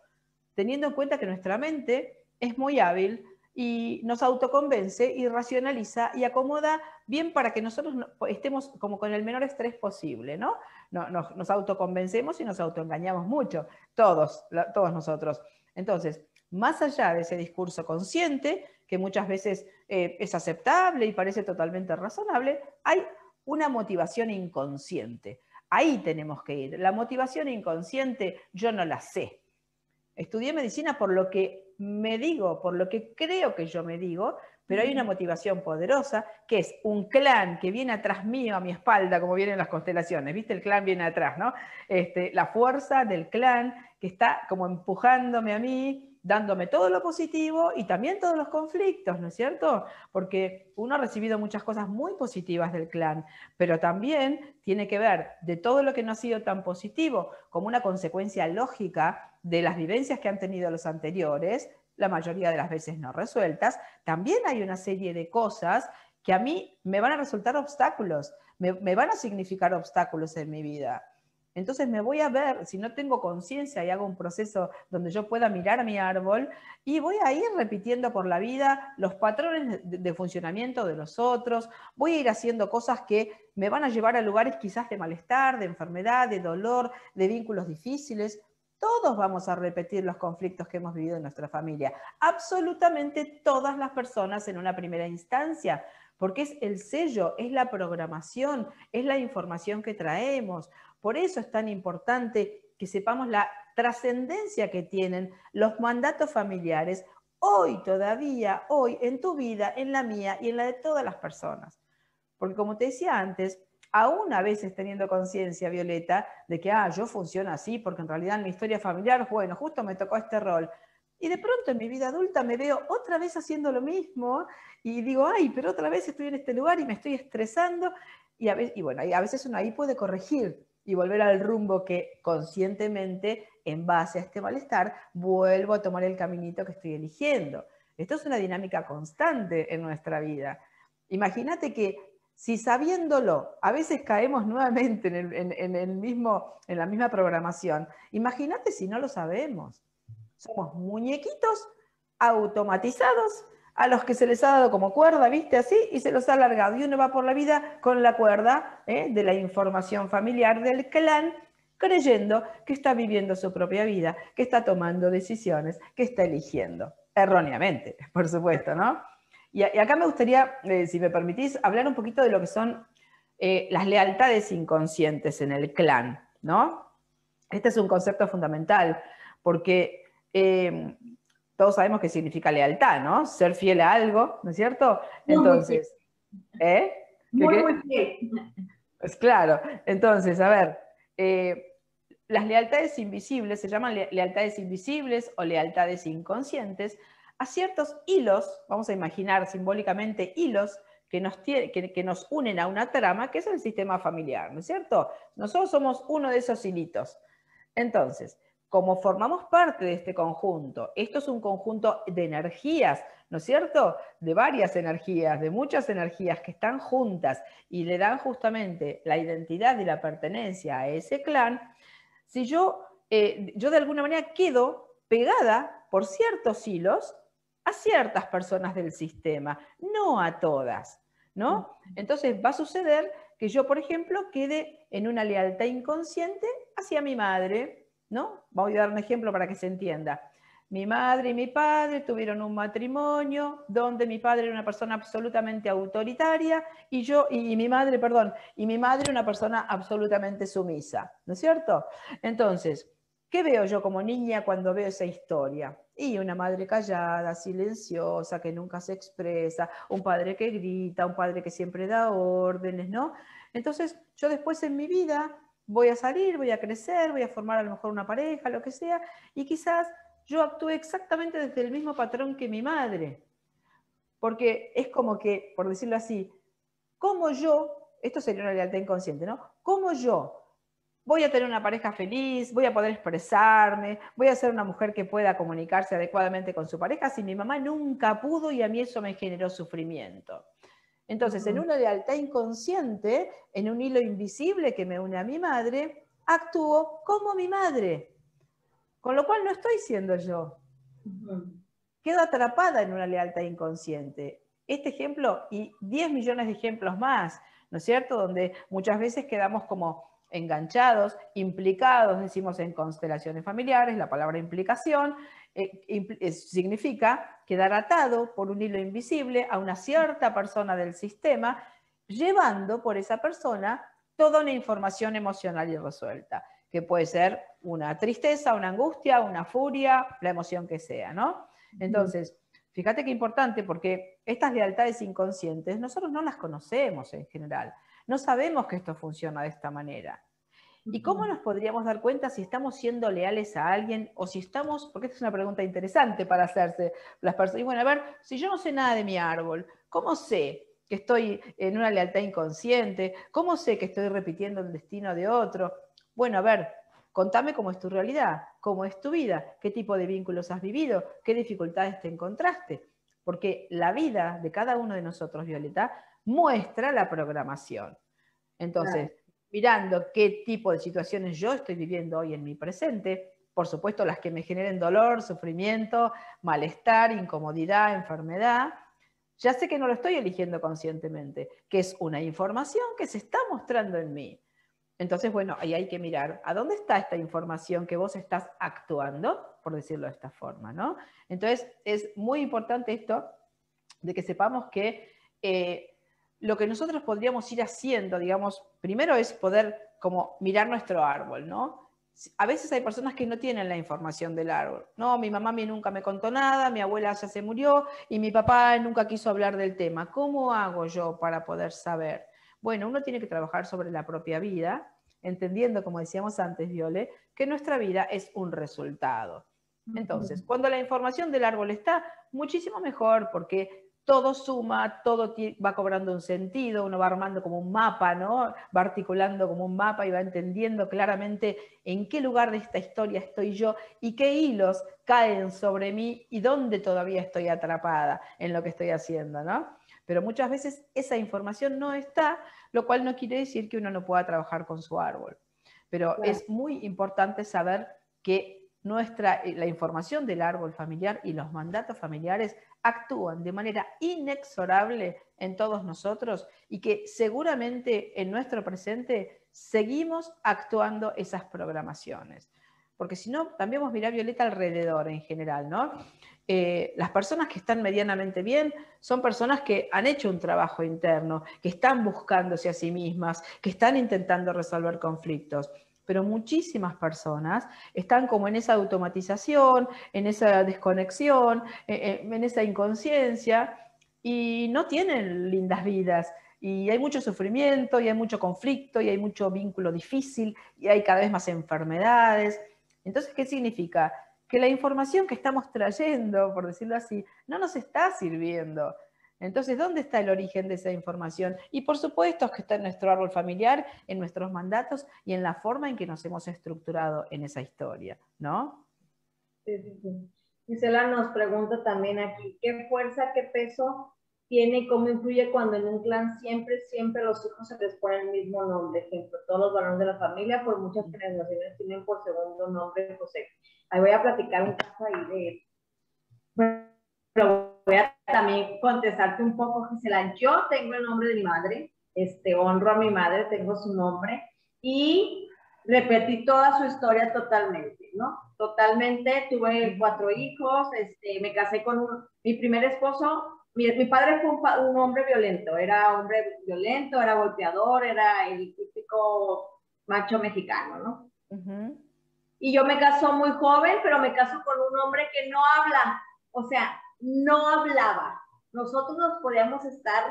teniendo en cuenta que nuestra mente es muy hábil y nos autoconvence y racionaliza y acomoda bien para que nosotros estemos como con el menor estrés posible, ¿no? Nos, autoconvencemos y nos autoengañamos mucho, todos, todos nosotros. Entonces, más allá de ese discurso consciente, que muchas veces eh, es aceptable y parece totalmente razonable, hay una motivación inconsciente. Ahí tenemos que ir. La motivación inconsciente yo no la sé. Estudié medicina por lo que me digo, por lo que creo que yo me digo, pero hay una motivación poderosa que es un clan que viene atrás mío, a mi espalda, como vienen las constelaciones, ¿viste? El clan viene atrás, ¿no? Este, la fuerza del clan que está como empujándome a mí, dándome todo lo positivo y también todos los conflictos, ¿no es cierto? Porque uno ha recibido muchas cosas muy positivas del clan, pero también tiene que ver de todo lo que no ha sido tan positivo como una consecuencia lógica de las vivencias que han tenido los anteriores, la mayoría de las veces no resueltas, también hay una serie de cosas que a mí me van a resultar obstáculos, me, van a significar obstáculos en mi vida. Entonces me voy a ver, si no tengo conciencia y hago un proceso donde yo pueda mirar a mi árbol y voy a ir repitiendo por la vida los patrones de, funcionamiento de los otros, voy a ir haciendo cosas que me van a llevar a lugares quizás de malestar, de enfermedad, de dolor, de vínculos difíciles. Todos vamos a repetir los conflictos que hemos vivido en nuestra familia, absolutamente todas las personas en una primera instancia, porque es el sello, es la programación, es la información que traemos. Por eso es tan importante que sepamos la trascendencia que tienen los mandatos familiares hoy todavía, hoy en tu vida, en la mía y en la de todas las personas. Porque como te decía antes, aún a veces teniendo conciencia, Violeta, de que, ah, yo funciono así, porque en realidad en mi historia familiar, bueno, justo me tocó este rol. Y de pronto en mi vida adulta me veo otra vez haciendo lo mismo y digo, ay, pero otra vez estoy en este lugar y me estoy estresando. Y, a veces, y bueno, a veces uno ahí puede corregir y volver al rumbo que conscientemente, en base a este malestar, vuelvo a tomar el caminito que estoy eligiendo. Esto es una dinámica constante en nuestra vida. Imagínate que si sabiéndolo, a veces caemos nuevamente en, el, mismo, en la misma programación, imagínate si no lo sabemos. Somos muñequitos automatizados a los que se les ha dado como cuerda, ¿viste? Así, y se los ha alargado. Y uno va por la vida con la cuerda ¿eh? de la información familiar del clan, creyendo que está viviendo su propia vida, que está tomando decisiones, que está eligiendo. Erróneamente, [laughs] por supuesto, ¿no? Y, acá me gustaría, eh, si me permitís, hablar un poquito de lo que son eh, las lealtades inconscientes en el clan, ¿no? Este es un concepto fundamental, porque eh, todos sabemos qué significa lealtad, ¿no? Ser fiel a algo, ¿no es cierto? Entonces, ¿eh? Muy, muy fiel. Pues claro, entonces, a ver, las lealtades invisibles se llaman lealtades invisibles o lealtades inconscientes, a ciertos hilos, vamos a imaginar simbólicamente hilos, que nos, que, nos unen a una trama, que es el sistema familiar, ¿no es cierto? Nosotros somos uno de esos hilitos. Entonces, como formamos parte de este conjunto, esto es un conjunto de energías, ¿no es cierto? De varias energías, de muchas energías que están juntas y le dan justamente la identidad y la pertenencia a ese clan, si yo, eh, yo de alguna manera quedo pegada por ciertos hilos a ciertas personas del sistema, no a todas, ¿no? Entonces va a suceder que yo, por ejemplo, quede en una lealtad inconsciente hacia mi madre, ¿no? Voy a dar un ejemplo para que se entienda. Mi madre y mi padre tuvieron un matrimonio donde mi padre era una persona absolutamente autoritaria y yo, y, mi madre, perdón, y mi madre una persona absolutamente sumisa, ¿no es cierto? Entonces, ¿qué veo yo como niña cuando veo esa historia? Y una madre callada, silenciosa, que nunca se expresa, un padre que grita, un padre que siempre da órdenes, ¿no? Entonces, yo después en mi vida voy a salir, voy a crecer, voy a formar a lo mejor una pareja, lo que sea, y quizás yo actúe exactamente desde el mismo patrón que mi madre. Porque es como que, por decirlo así, como yo, esto sería una lealtad inconsciente, ¿no? Como yo voy a tener una pareja feliz, voy a poder expresarme, voy a ser una mujer que pueda comunicarse adecuadamente con su pareja si mi mamá nunca pudo y a mí eso me generó sufrimiento. Entonces, en una lealtad inconsciente, en un hilo invisible que me une a mi madre, actúo como mi madre, con lo cual no estoy siendo yo. Quedo atrapada en una lealtad inconsciente. Este ejemplo y 10 millones de ejemplos más, ¿no es cierto? Donde muchas veces quedamos como enganchados, implicados, decimos en constelaciones familiares, la palabra implicación eh, significa quedar atado por un hilo invisible a una cierta persona del sistema, llevando por esa persona toda una información emocional irresuelta, que puede ser una tristeza, una angustia, una furia, la emoción que sea, ¿no? Entonces, fíjate qué importante, porque estas lealtades inconscientes nosotros no las conocemos en general. No sabemos que esto funciona de esta manera. ¿Y cómo nos podríamos dar cuenta si estamos siendo leales a alguien o si estamos, porque esta es una pregunta interesante para hacerse las personas, y bueno, a ver, si yo no sé nada de mi árbol, ¿cómo sé que estoy en una lealtad inconsciente? ¿Cómo sé que estoy repitiendo el destino de otro? Bueno, a ver, contame cómo es tu realidad, cómo es tu vida, qué tipo de vínculos has vivido, qué dificultades te encontraste, porque la vida de cada uno de nosotros, Violeta, muestra la programación. Entonces, mirando qué tipo de situaciones yo estoy viviendo hoy en mi presente, por supuesto las que me generen dolor, sufrimiento, malestar, incomodidad, enfermedad, ya sé que no lo estoy eligiendo conscientemente, que es una información que se está mostrando en mí. Entonces, bueno, ahí hay que mirar a dónde está esta información que vos estás actuando, por decirlo de esta forma, ¿no? Entonces, es muy importante esto de que sepamos que eh, lo que nosotros podríamos ir haciendo, digamos, primero es poder como mirar nuestro árbol, ¿no? A veces hay personas que no tienen la información del árbol. No, mi mamá nunca me contó nada, mi abuela ya se murió y mi papá nunca quiso hablar del tema. ¿Cómo hago yo para poder saber? Bueno, uno tiene que trabajar sobre la propia vida, entendiendo, como decíamos antes, Viole, que nuestra vida es un resultado. Entonces, cuando la información del árbol está, muchísimo mejor, porque todo suma, todo va cobrando un sentido, uno va armando como un mapa, ¿no? Va articulando como un mapa y va entendiendo claramente en qué lugar de esta historia estoy yo y qué hilos caen sobre mí y dónde todavía estoy atrapada en lo que estoy haciendo, ¿no? Pero muchas veces esa información no está, lo cual no quiere decir que uno no pueda trabajar con su árbol. Pero es muy importante saber que nuestra, la información del árbol familiar y los mandatos familiares actúan de manera inexorable en todos nosotros y que seguramente en nuestro presente seguimos actuando esas programaciones. Porque si no, también vamos a mirar Violeta alrededor en general, ¿no? Eh, las personas que están medianamente bien son personas que han hecho un trabajo interno, que están buscándose a sí mismas, que están intentando resolver conflictos pero muchísimas personas están como en esa automatización, en esa desconexión, eh, eh, en esa inconsciencia y no tienen lindas vidas. Y hay mucho sufrimiento, y hay mucho conflicto, y hay mucho vínculo difícil, y hay cada vez más enfermedades. Entonces, ¿qué significa? Que la información que estamos trayendo, por decirlo así, no nos está sirviendo. Entonces, ¿dónde está el origen de esa información? Y por supuesto que está en nuestro árbol familiar, en nuestros mandatos y en la forma en que nos hemos estructurado en esa historia, ¿no? Sí, sí, sí. Gisela nos pregunta también aquí, ¿qué fuerza, qué peso tiene y cómo influye cuando en un clan siempre, siempre los hijos se les ponen el mismo nombre? Ejemplo, todos los varones de la familia por muchas generaciones tienen por segundo nombre José. Ahí voy a platicar un caso ahí de pero voy a también contestarte un poco, Gisela. Yo tengo el nombre de mi madre, este, honro a mi madre, tengo su nombre y repetí toda su historia totalmente, ¿no? Totalmente, tuve cuatro hijos, este, me casé con mi primer esposo, mi, mi padre fue un, hombre violento, era hombre violento, era golpeador, era el típico macho mexicano, ¿no? Y yo me casó muy joven, pero me casó con un hombre que no habla, o sea, no hablaba. Nosotros nos podíamos estar,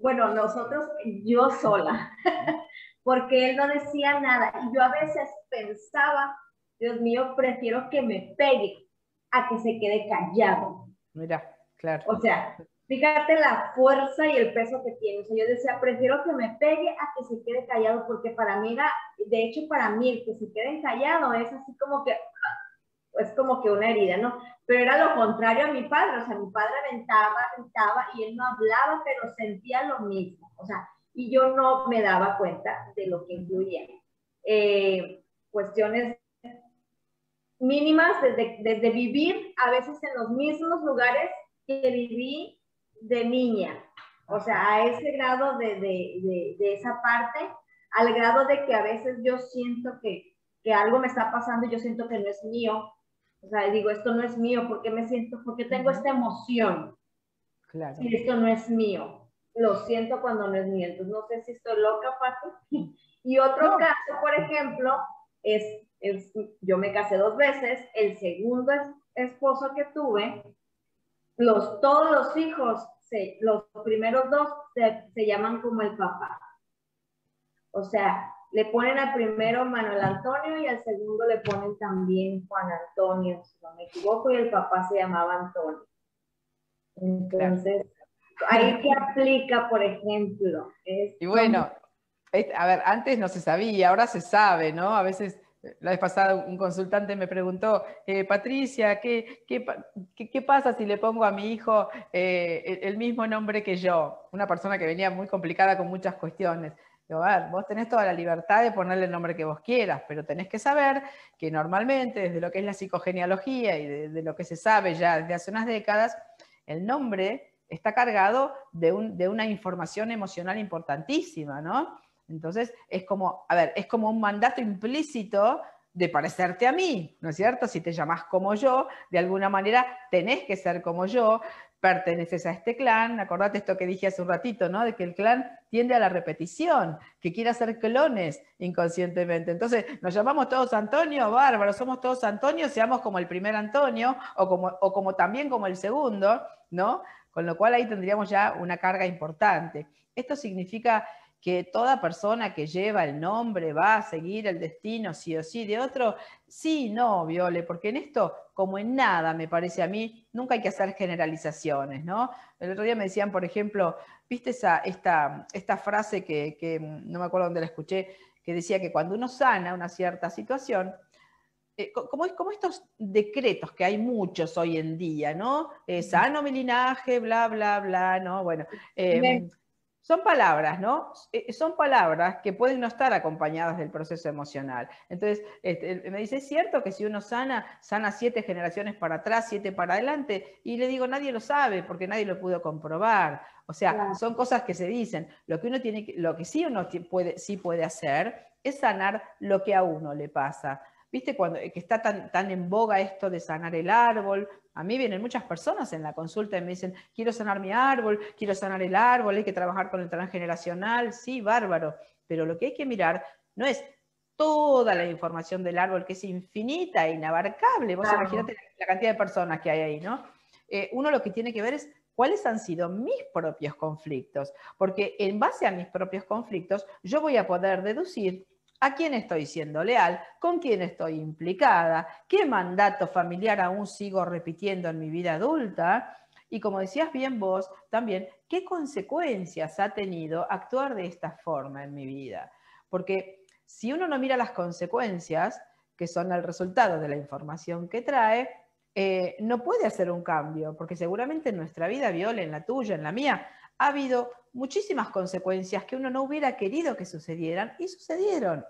bueno, nosotros, yo sola, [laughs] porque él no decía nada. Y yo a veces pensaba, Dios mío, prefiero que me pegue a que se quede callado. Mira, claro. O sea, fíjate la fuerza y el peso que tiene. O sea, yo decía, prefiero que me pegue a que se quede callado, porque para mí era, de hecho, para mí el que se quede callado es así como que, es como que una herida, ¿no? Pero era lo contrario a mi padre, o sea, mi padre aventaba, aventaba y él no hablaba, pero sentía lo mismo, o sea, y yo no me daba cuenta de lo que incluía. Eh, cuestiones mínimas desde, desde vivir a veces en los mismos lugares que viví de niña, o sea, a ese grado de, de, de, esa parte, al grado de que a veces yo siento que, que algo me está pasando y yo siento que no es mío, o sea, digo, esto no es mío, porque me siento, porque tengo esta emoción. Claro. Y esto no es mío. Lo siento cuando no es mío. Entonces, no sé si estoy loca, Pato. [laughs] Y otro caso, por ejemplo, es, es, yo me casé dos veces, el segundo esposo que tuve, los, todos los hijos, se, los primeros dos se, se llaman como el papá. O sea, le ponen al primero Manuel Antonio y al segundo le ponen también Juan Antonio, si no me equivoco, y el papá se llamaba Antonio. Entonces, ahí que aplica, por ejemplo. y bueno, a ver, antes no se sabía, ahora se sabe, ¿no? A veces, la vez pasada un consultante me preguntó, eh, Patricia, ¿qué, qué, pasa si le pongo a mi hijo eh, el mismo nombre que yo? Una persona que venía muy complicada con muchas cuestiones vos tenés toda la libertad de ponerle el nombre que vos quieras, pero tenés que saber que normalmente, desde lo que es la psicogenealogía y de, lo que se sabe ya desde hace unas décadas, el nombre está cargado de, una información emocional importantísima, ¿no? Entonces, es como, a ver, es como un mandato implícito de parecerte a mí, ¿no es cierto? Si te llamas como yo, de alguna manera tenés que ser como yo, perteneces a este clan, acordate esto que dije hace un ratito, ¿no? De que el clan tiende a la repetición, que quiere hacer clones inconscientemente. Entonces, nos llamamos todos Antonio, bárbaro, somos todos Antonio, seamos como el primer Antonio o como, o como también como el segundo, ¿no? Con lo cual ahí tendríamos ya una carga importante. Esto significa que toda persona que lleva el nombre va a seguir el destino sí o sí de otro? Sí, no, Viole, porque en esto, como en nada, me parece a mí, nunca hay que hacer generalizaciones, ¿no? El otro día me decían, por ejemplo, ¿viste esa, esta, esta frase que, que no me acuerdo dónde la escuché, que decía que cuando uno sana una cierta situación, eh, como, como, estos decretos que hay muchos hoy en día, ¿no? Eh, sano mi linaje, bla, bla, bla, ¿no? Bueno, son palabras, ¿no? Eh, son palabras que pueden no estar acompañadas del proceso emocional. Entonces, este, me dice, ¿es cierto que si uno sana, sana siete generaciones para atrás, siete para adelante? Y le digo, nadie lo sabe porque nadie lo pudo comprobar. O sea, son cosas que se dicen. Lo que uno tiene, lo que sí uno puede, sí puede hacer es sanar lo que a uno le pasa. ¿Viste cuando que está tan, tan en boga esto de sanar el árbol? A mí vienen muchas personas en la consulta y me dicen, quiero sanar mi árbol, quiero sanar el árbol, hay que trabajar con el transgeneracional, sí, bárbaro. Pero lo que hay que mirar no es toda la información del árbol, que es infinita e inabarcable. Vos imagínate la cantidad de personas que hay ahí, ¿no? Eh, uno lo que tiene que ver es cuáles han sido mis propios conflictos, porque en base a mis propios conflictos yo voy a poder deducir a quién estoy siendo leal, con quién estoy implicada, qué mandato familiar aún sigo repitiendo en mi vida adulta y como decías bien vos, también qué consecuencias ha tenido actuar de esta forma en mi vida. Porque si uno no mira las consecuencias, que son el resultado de la información que trae, eh, no puede hacer un cambio, porque seguramente en nuestra vida, Viola, en la tuya, en la mía, ha habido muchísimas consecuencias que uno no hubiera querido que sucedieran y sucedieron.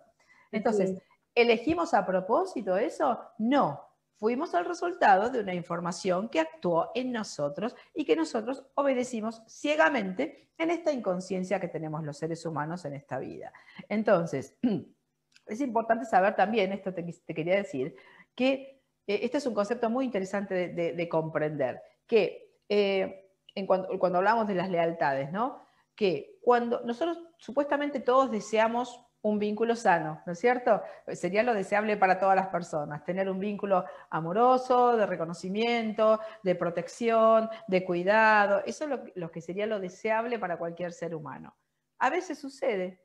Entonces, ¿elegimos a propósito eso? No. Fuimos el resultado de una información que actuó en nosotros y que nosotros obedecimos ciegamente en esta inconsciencia que tenemos los seres humanos en esta vida. Entonces, [clears throat] es importante saber también, esto te, quería decir, que eh, este es un concepto muy interesante de, comprender, que eh, cuando, hablamos de las lealtades, ¿no? Que cuando nosotros supuestamente todos deseamos un vínculo sano, ¿no es cierto? Sería lo deseable para todas las personas, tener un vínculo amoroso, de reconocimiento, de protección, de cuidado, eso es lo, que sería lo deseable para cualquier ser humano. A veces sucede,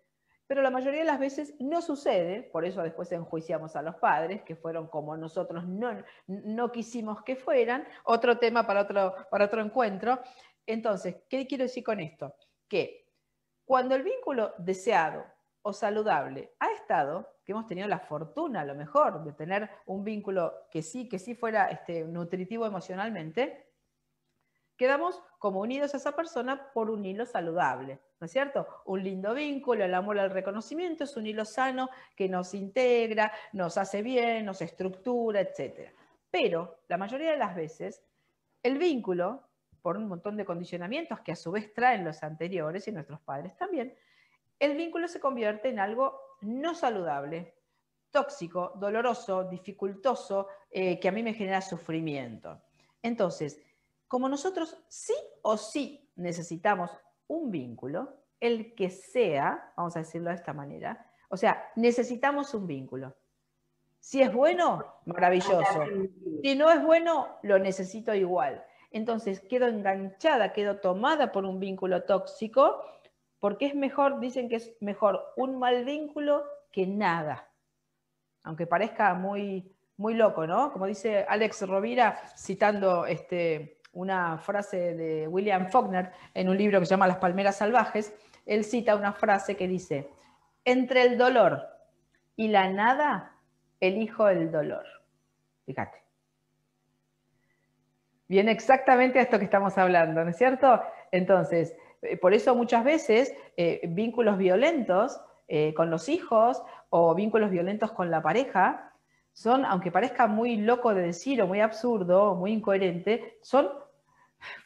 pero la mayoría de las veces no sucede, por eso después enjuiciamos a los padres, que fueron como nosotros no, no quisimos que fueran, otro tema para otro, para otro encuentro. Entonces, ¿qué quiero decir con esto? Que cuando el vínculo deseado o saludable ha estado, que hemos tenido la fortuna a lo mejor de tener un vínculo que sí, que sí fuera este, nutritivo emocionalmente, quedamos como unidos a esa persona por un hilo saludable, ¿no es cierto? Un lindo vínculo, el amor al reconocimiento es un hilo sano que nos integra, nos hace bien, nos estructura, etc. Pero la mayoría de las veces, el vínculo, por un montón de condicionamientos que a su vez traen los anteriores y nuestros padres también, el vínculo se convierte en algo no saludable, tóxico, doloroso, dificultoso, eh, que a mí me genera sufrimiento. Entonces, como nosotros sí o sí necesitamos un vínculo, el que sea, vamos a decirlo de esta manera, o sea, necesitamos un vínculo. Si es bueno, maravilloso. Si no es bueno, lo necesito igual. Entonces quedo enganchada, quedo tomada por un vínculo tóxico, porque es mejor, dicen que es mejor un mal vínculo que nada. Aunque parezca muy, muy loco, ¿no? Como dice Alex Rovira, citando este, una frase de William Faulkner en un libro que se llama Las Palmeras Salvajes, él cita una frase que dice, entre el dolor y la nada, elijo el dolor. Fíjate. Viene exactamente a esto que estamos hablando, ¿no es cierto? Entonces, eh, por eso muchas veces eh, vínculos violentos eh, con los hijos o vínculos violentos con la pareja son, aunque parezca muy loco de decir o muy absurdo o muy incoherente, son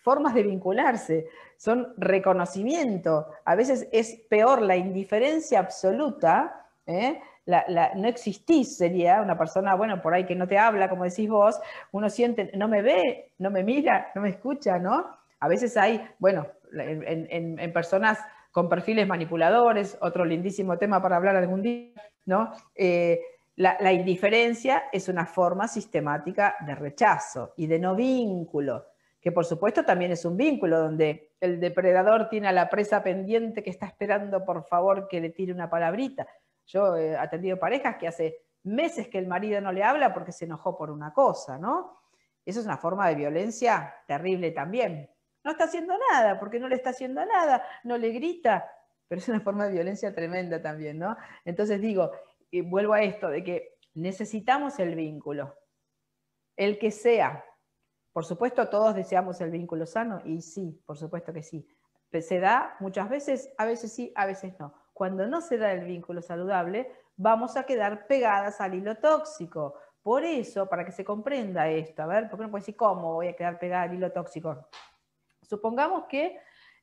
formas de vincularse, son reconocimiento. A veces es peor la indiferencia absoluta, ¿eh? no existís sería una persona, bueno, por ahí que no te habla, como decís vos, uno siente, no me ve, no me mira, no me escucha, ¿no? A veces hay, bueno, en, personas con perfiles manipuladores, otro lindísimo tema para hablar algún día, ¿no? Eh, la, indiferencia es una forma sistemática de rechazo y de no vínculo, que por supuesto también es un vínculo donde el depredador tiene a la presa pendiente que está esperando por favor que le tire una palabrita. Yo he atendido parejas que hace meses que el marido no le habla porque se enojó por una cosa, ¿no? Eso es una forma de violencia terrible también. No está haciendo nada, porque no le está haciendo nada, no le grita, pero es una forma de violencia tremenda también, ¿no? Entonces digo, y vuelvo a esto, de que necesitamos el vínculo, el que sea. Por supuesto, todos deseamos el vínculo sano, y sí, por supuesto que sí. Se da muchas veces, a veces sí, a veces no. Cuando no se da el vínculo saludable, vamos a quedar pegadas al hilo tóxico. Por eso, para que se comprenda esto, a ver, ¿por qué no puedo decir cómo voy a quedar pegada al hilo tóxico? Supongamos que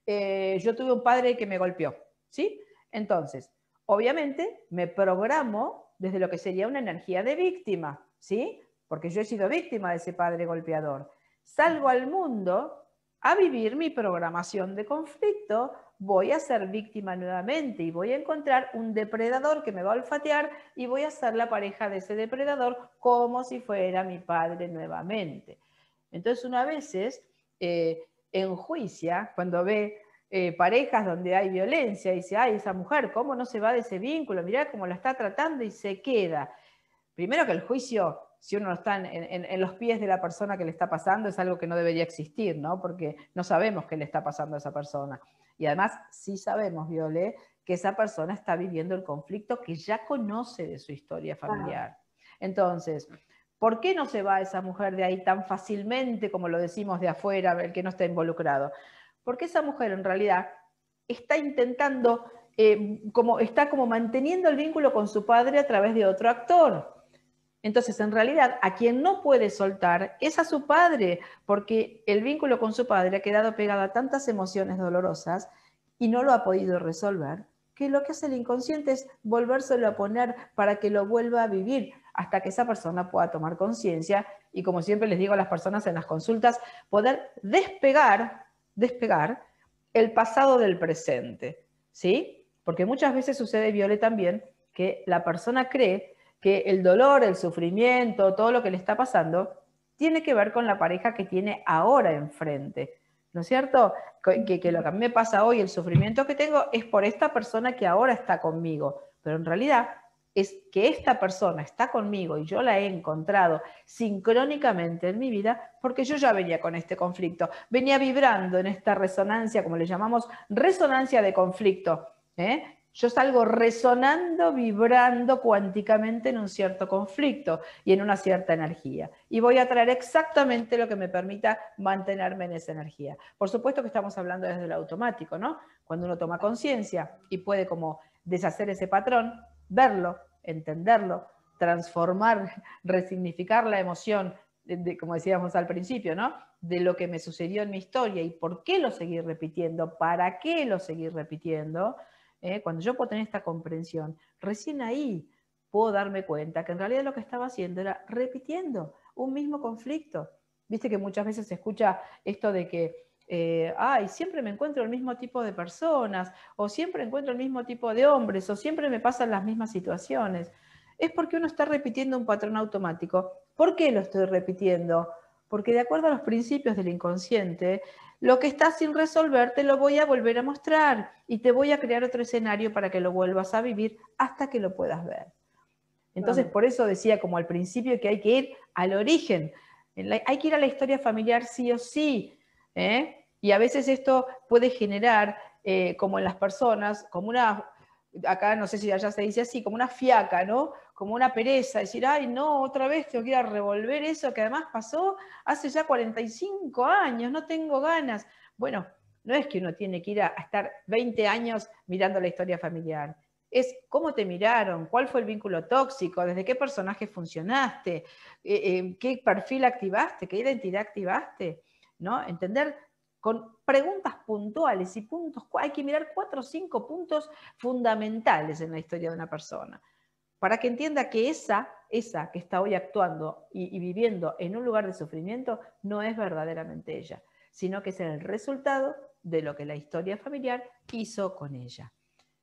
eh, yo tuve un padre que me golpeó, ¿sí? Entonces, obviamente me programo desde lo que sería una energía de víctima, ¿sí? Porque yo he sido víctima de ese padre golpeador. Salgo al mundo a vivir mi programación de conflicto, voy a ser víctima nuevamente y voy a encontrar un depredador que me va a olfatear y voy a ser la pareja de ese depredador como si fuera mi padre nuevamente. Entonces, una veces eh, enjuicia, cuando ve eh, parejas donde hay violencia, y dice, ay, esa mujer, ¿cómo no se va de ese vínculo? Mirá cómo la está tratando y se queda. Primero que el juicio si uno no está en, los pies de la persona que le está pasando, es algo que no debería existir, ¿no? Porque no sabemos qué le está pasando a esa persona. Y además sí sabemos, Viole, que esa persona está viviendo el conflicto que ya conoce de su historia familiar. Entonces, ¿por qué no se va esa mujer de ahí tan fácilmente como lo decimos de afuera, el que no está involucrado? Porque esa mujer en realidad está intentando, eh, como, está como manteniendo el vínculo con su padre a través de otro actor. Entonces, en realidad, a quien no puede soltar es a su padre, porque el vínculo con su padre ha quedado pegado a tantas emociones dolorosas y no lo ha podido resolver, que lo que hace el inconsciente es volvérselo a poner para que lo vuelva a vivir hasta que esa persona pueda tomar conciencia y, como siempre les digo a las personas en las consultas, poder despegar, despegar el pasado del presente, ¿sí? Porque muchas veces sucede, Viole, también, que la persona cree que el dolor, el sufrimiento, todo lo que le está pasando, tiene que ver con la pareja que tiene ahora enfrente. ¿No es cierto? Que, lo que a mí me pasa hoy, el sufrimiento que tengo, es por esta persona que ahora está conmigo. Pero en realidad es que esta persona está conmigo y yo la he encontrado sincrónicamente en mi vida porque yo ya venía con este conflicto, venía vibrando en esta resonancia, como le llamamos, resonancia de conflicto. ¿eh? Yo salgo resonando, vibrando cuánticamente en un cierto conflicto y en una cierta energía. Y voy a traer exactamente lo que me permita mantenerme en esa energía. Por supuesto que estamos hablando desde lo automático, ¿no? Cuando uno toma conciencia y puede como deshacer ese patrón, verlo, entenderlo, transformar, [laughs] resignificar la emoción, como decíamos al principio, ¿no? De lo que me sucedió en mi historia y por qué lo seguí repitiendo, para qué lo seguí repitiendo ¿eh? cuando yo puedo tener esta comprensión, recién ahí puedo darme cuenta que en realidad lo que estaba haciendo era repitiendo un mismo conflicto. Viste que muchas veces se escucha esto de que, eh, ay, siempre me encuentro el mismo tipo de personas, o siempre encuentro el mismo tipo de hombres, o siempre me pasan las mismas situaciones. Es porque uno está repitiendo un patrón automático. ¿Por qué lo estoy repitiendo? Porque de acuerdo a los principios del inconsciente, lo que está sin resolver te lo voy a volver a mostrar y te voy a crear otro escenario para que lo vuelvas a vivir hasta que lo puedas ver. Entonces, por eso decía como al principio que hay que ir al origen, hay que ir a la historia familiar sí o sí. ¿eh? Y a veces esto puede generar, eh, como en las personas, como una, acá no sé si allá se dice así, como una fiaca, ¿no? Como una pereza, decir, ay, no, otra vez tengo que ir a revolver eso que además pasó hace ya 45 años, no tengo ganas. Bueno, no es que uno tiene que ir a, estar 20 años mirando la historia familiar, es cómo te miraron, cuál fue el vínculo tóxico, desde qué personaje funcionaste, eh, eh, qué perfil activaste, qué identidad activaste, ¿no? Entender con preguntas puntuales y puntos, hay que mirar cuatro o cinco puntos fundamentales en la historia de una persona para que entienda que esa, esa que está hoy actuando y, viviendo en un lugar de sufrimiento no es verdaderamente ella, sino que es el resultado de lo que la historia familiar hizo con ella.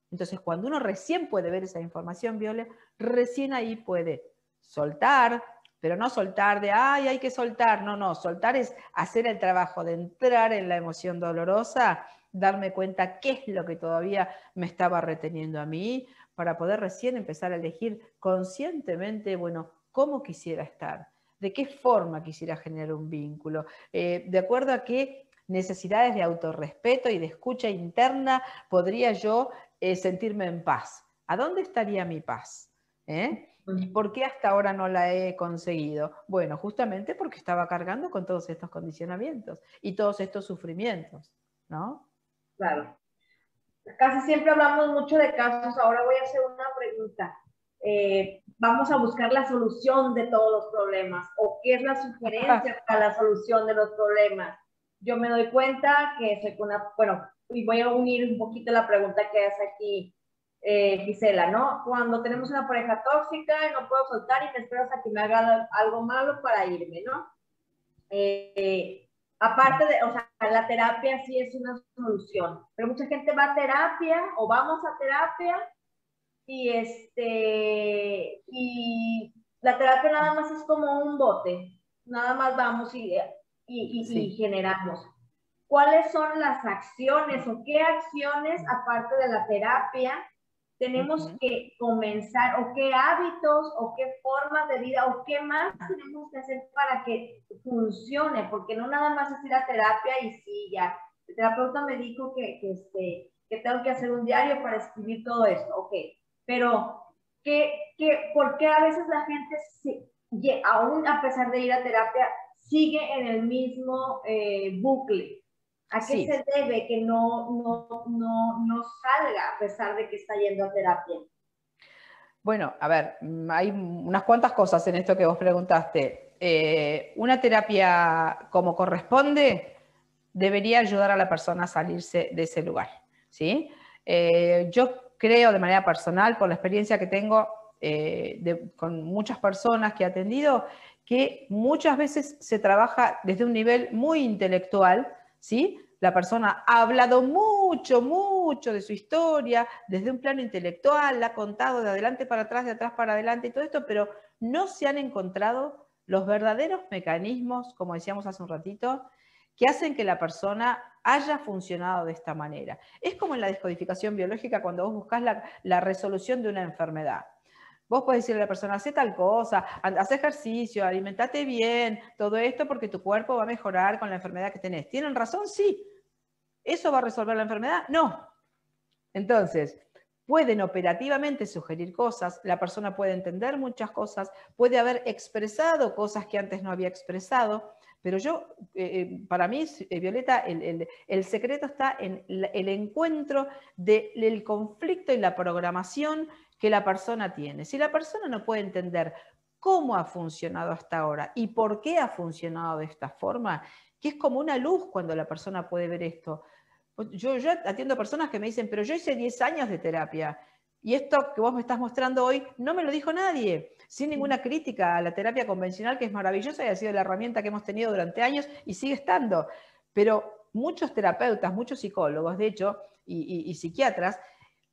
Entonces, cuando uno recién puede ver esa información, Viole, recién ahí puede soltar, pero no soltar de, ay, hay que soltar, no, no, soltar es hacer el trabajo de entrar en la emoción dolorosa, darme cuenta qué es lo que todavía me estaba reteniendo a mí, para poder recién empezar a elegir conscientemente, bueno, cómo quisiera estar, de qué forma quisiera generar un vínculo, eh, de acuerdo a qué necesidades de autorrespeto y de escucha interna podría yo eh, sentirme en paz. ¿A dónde estaría mi paz? ¿Eh? ¿Y por qué hasta ahora no la he conseguido? Bueno, justamente porque estaba cargando con todos estos condicionamientos y todos estos sufrimientos, ¿no? Claro. Casi siempre hablamos mucho de casos. Ahora voy a hacer una pregunta. Eh, vamos a buscar la solución de todos los problemas o qué es la sugerencia para la solución de los problemas. Yo me doy cuenta que es una, bueno, y voy a unir un poquito la pregunta que hace aquí eh, Gisela, ¿no? Cuando tenemos una pareja tóxica no puedo soltar y me esperas a que me haga algo malo para irme, ¿no? Eh, aparte de, o sea, la terapia sí es una solución, pero mucha gente va a terapia o vamos a terapia y este, y la terapia nada más es como un bote, nada más vamos y, y, y generamos. ¿Cuáles son las acciones o qué acciones, aparte de la terapia, tenemos que comenzar o qué hábitos o qué formas de vida o qué más tenemos que hacer para que funcione, porque no nada más es ir a terapia y sí, ya. El terapeuta me dijo que, que, este, que tengo que hacer un diario para escribir todo esto, ok, pero ¿qué, qué, ¿por qué a veces la gente, aún a pesar de ir a terapia, sigue en el mismo eh, bucle? ¿A qué se debe que no, no, no, no salga a pesar de que está yendo a terapia? Bueno, a ver, hay unas cuantas cosas en esto que vos preguntaste. Eh, una terapia como corresponde debería ayudar a la persona a salirse de ese lugar. ¿sí? Eh, yo creo de manera personal, por la experiencia que tengo eh, con muchas personas que he atendido, que muchas veces se trabaja desde un nivel muy intelectual, ¿sí? La persona ha hablado mucho, mucho de su historia, desde un plano intelectual, la ha contado de adelante para atrás, de atrás para adelante y todo esto, pero no se han encontrado los verdaderos mecanismos, como decíamos hace un ratito, que hacen que la persona haya funcionado de esta manera. Es como en la descodificación biológica cuando vos buscas la, la resolución de una enfermedad. Vos podés decirle a la persona, hace tal cosa, haz ejercicio, alimentate bien, todo esto porque tu cuerpo va a mejorar con la enfermedad que tenés. ¿Tienen razón? Sí. ¿Eso va a resolver la enfermedad? No. Entonces, pueden operativamente sugerir cosas, la persona puede entender muchas cosas, puede haber expresado cosas que antes no había expresado, pero yo, eh, eh, para mí, eh, Violeta, el, secreto está en el encuentro del conflicto y la programación que la persona tiene. Si la persona no puede entender cómo ha funcionado hasta ahora y por qué ha funcionado de esta forma, que es como una luz cuando la persona puede ver esto. Pues yo, yo atiendo personas que me dicen, pero yo hice 10 años de terapia y esto que vos me estás mostrando hoy no me lo dijo nadie, sin ninguna crítica a la terapia convencional, que es maravillosa y ha sido la herramienta que hemos tenido durante años y sigue estando. Pero muchos terapeutas, muchos psicólogos, de hecho, y psiquiatras,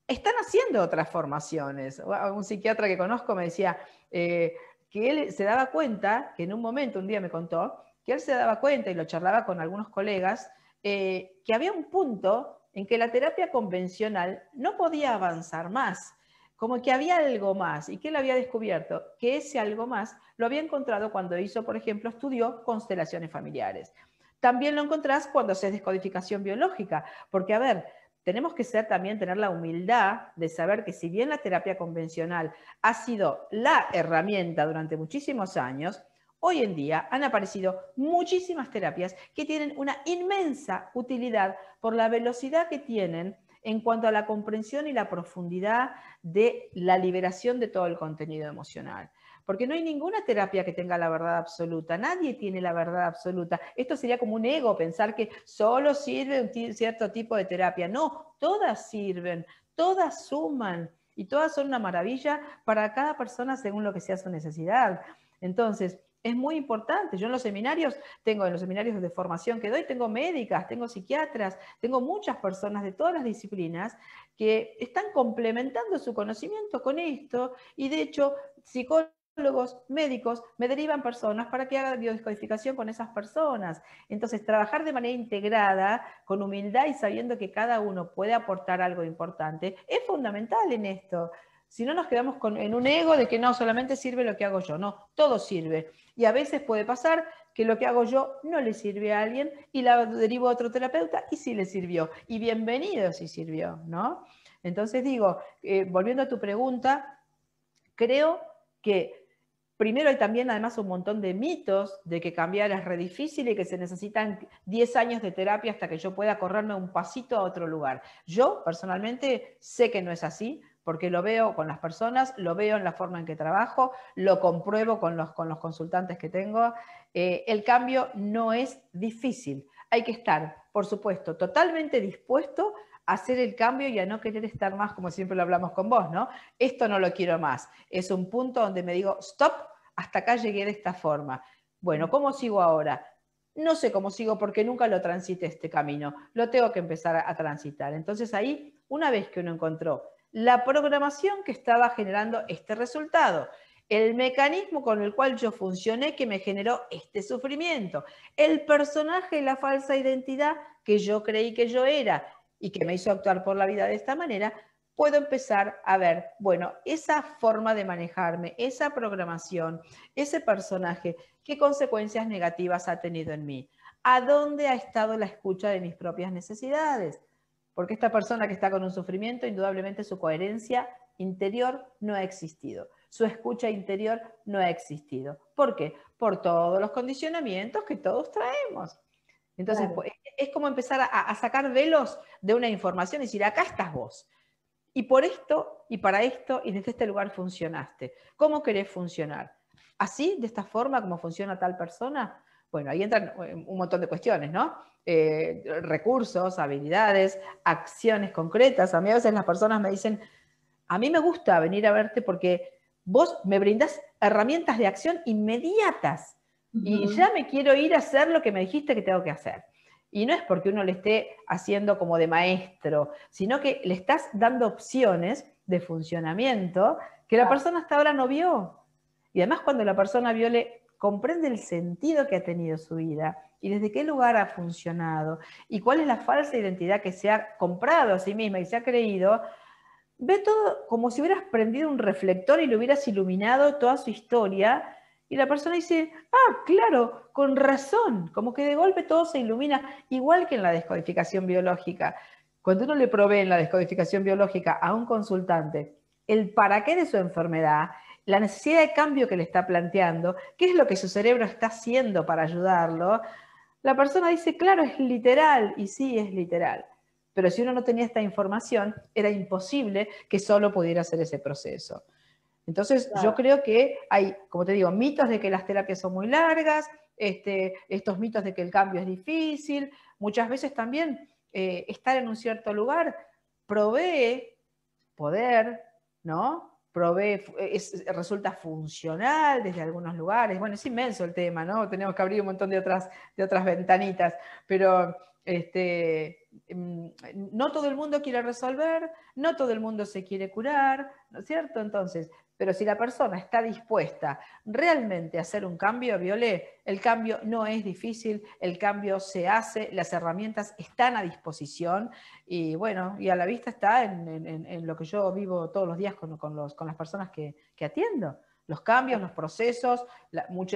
están haciendo otras formaciones. Un psiquiatra que conozco me decía eh, que él se daba cuenta, que en un momento, un día me contó, que él se daba cuenta y lo charlaba con algunos colegas, eh, que había un punto en que la terapia convencional no podía avanzar más, como que había algo más. ¿Y que él había descubierto? Que ese algo más lo había encontrado cuando hizo, por ejemplo, estudió constelaciones familiares. También lo encontrás cuando haces descodificación biológica, porque a ver, tenemos que ser también tener la humildad de saber que si bien la terapia convencional ha sido la herramienta durante muchísimos años, hoy en día han aparecido muchísimas terapias que tienen una inmensa utilidad por la velocidad que tienen en cuanto a la comprensión y la profundidad de la liberación de todo el contenido emocional porque no hay ninguna terapia que tenga la verdad absoluta, nadie tiene la verdad absoluta. Esto sería como un ego, pensar que solo sirve un cierto tipo de terapia. No, todas sirven, todas suman y todas son una maravilla para cada persona según lo que sea su necesidad. Entonces, es muy importante. Yo en los seminarios, tengo en los seminarios de formación que doy, tengo médicas, tengo psiquiatras, tengo muchas personas de todas las disciplinas que están complementando su conocimiento con esto y de hecho psicólogos médicos me derivan personas para que haga biodescodificación con esas personas. Entonces, trabajar de manera integrada, con humildad y sabiendo que cada uno puede aportar algo importante, es fundamental en esto. Si no nos quedamos con, en un ego de que no, solamente sirve lo que hago yo, no, todo sirve. Y a veces puede pasar que lo que hago yo no le sirve a alguien y la derivo a otro terapeuta y sí le sirvió. Y bienvenido si sirvió, ¿no? Entonces digo, eh, volviendo a tu pregunta, creo que primero hay también además un montón de mitos de que cambiar es re difícil y que se necesitan 10 años de terapia hasta que yo pueda correrme un pasito a otro lugar. Yo personalmente sé que no es así porque lo veo con las personas, lo veo en la forma en que trabajo, lo compruebo con los, con los consultantes que tengo. Eh, el cambio no es difícil. Hay que estar, por supuesto, totalmente dispuesto hacer el cambio y a no querer estar más, como siempre lo hablamos con vos, ¿no? Esto no lo quiero más. Es un punto donde me digo, stop, hasta acá llegué de esta forma. Bueno, ¿cómo sigo ahora? No sé cómo sigo porque nunca lo transité este camino. Lo tengo que empezar a, transitar. Entonces ahí, una vez que uno encontró la programación que estaba generando este resultado, el mecanismo con el cual yo funcioné que me generó este sufrimiento, el personaje y la falsa identidad que yo creí que yo era, y que me hizo actuar por la vida de esta manera, puedo empezar a ver, bueno, esa forma de manejarme, esa programación, ese personaje, qué consecuencias negativas ha tenido en mí, a dónde ha estado la escucha de mis propias necesidades. Porque esta persona que está con un sufrimiento, indudablemente su coherencia interior no ha existido. Su escucha interior no ha existido. ¿Por qué? Por todos los condicionamientos que todos traemos. Entonces, pues, es como empezar a, sacar velos de una información y decir, acá estás vos. Y por esto, y para esto, y desde este lugar funcionaste. ¿Cómo querés funcionar? ¿Así, de esta forma, como funciona tal persona? Bueno, ahí entran eh, un montón de cuestiones, ¿no? Eh, recursos, habilidades, acciones concretas. A mí a veces las personas me dicen, a mí me gusta venir a verte porque vos me brindas herramientas de acción inmediatas y ya me quiero ir a hacer lo que me dijiste que tengo que hacer. Y no es porque uno le esté haciendo como de maestro, sino que le estás dando opciones de funcionamiento que la persona hasta ahora no vio. Y además cuando la persona vio, le comprende el sentido que ha tenido su vida y desde qué lugar ha funcionado y cuál es la falsa identidad que se ha comprado a sí misma y se ha creído, ve todo como si hubieras prendido un reflector y le hubieras iluminado toda su historia y la persona dice, ah, claro, con razón, como que de golpe todo se ilumina, igual que en la descodificación biológica. Cuando uno le provee en la descodificación biológica a un consultante el para qué de su enfermedad, la necesidad de cambio que le está planteando, qué es lo que su cerebro está haciendo para ayudarlo, la persona dice, claro, es literal, y sí, es literal. Pero si uno no tenía esta información, era imposible que solo pudiera hacer ese proceso. Entonces, yo creo que hay, como te digo, mitos de que las terapias son muy largas, este, estos mitos de que el cambio es difícil, muchas veces también eh, estar en un cierto lugar provee poder, ¿no? Provee, resulta funcional desde algunos lugares. Bueno, es inmenso el tema, ¿no? Tenemos que abrir un montón de otras, de otras ventanitas, pero este, mm, no todo el mundo quiere resolver, no todo el mundo se quiere curar, ¿no es cierto? Entonces, pero si la persona está dispuesta realmente a hacer un cambio, Violé, el cambio no es difícil, el cambio se hace, las herramientas están a disposición y bueno, y a la vista está en, lo que yo vivo todos los días con, las personas que, atiendo. Los cambios, los procesos,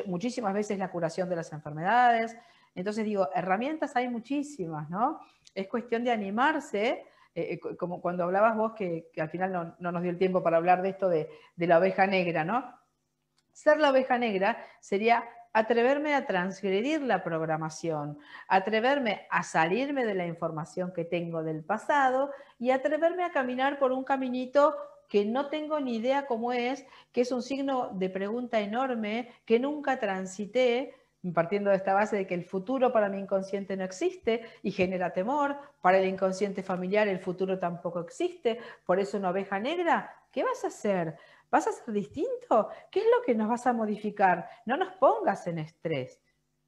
muchísimas veces la curación de las enfermedades. Entonces digo, herramientas hay muchísimas, ¿no? Es cuestión de animarse eh, eh, como cuando hablabas vos, que, al final no, nos dio el tiempo para hablar de esto de, la oveja negra, ¿no? Ser la oveja negra sería atreverme a transgredir la programación, atreverme a salirme de la información que tengo del pasado y atreverme a caminar por un caminito que no tengo ni idea cómo es, que es un signo de pregunta enorme, que nunca transité, partiendo de esta base de que el futuro para mi inconsciente no existe y genera temor, para el inconsciente familiar el futuro tampoco existe, por eso una oveja negra, ¿qué vas a hacer? ¿Vas a ser distinto? ¿Qué es lo que nos vas a modificar? No nos pongas en estrés.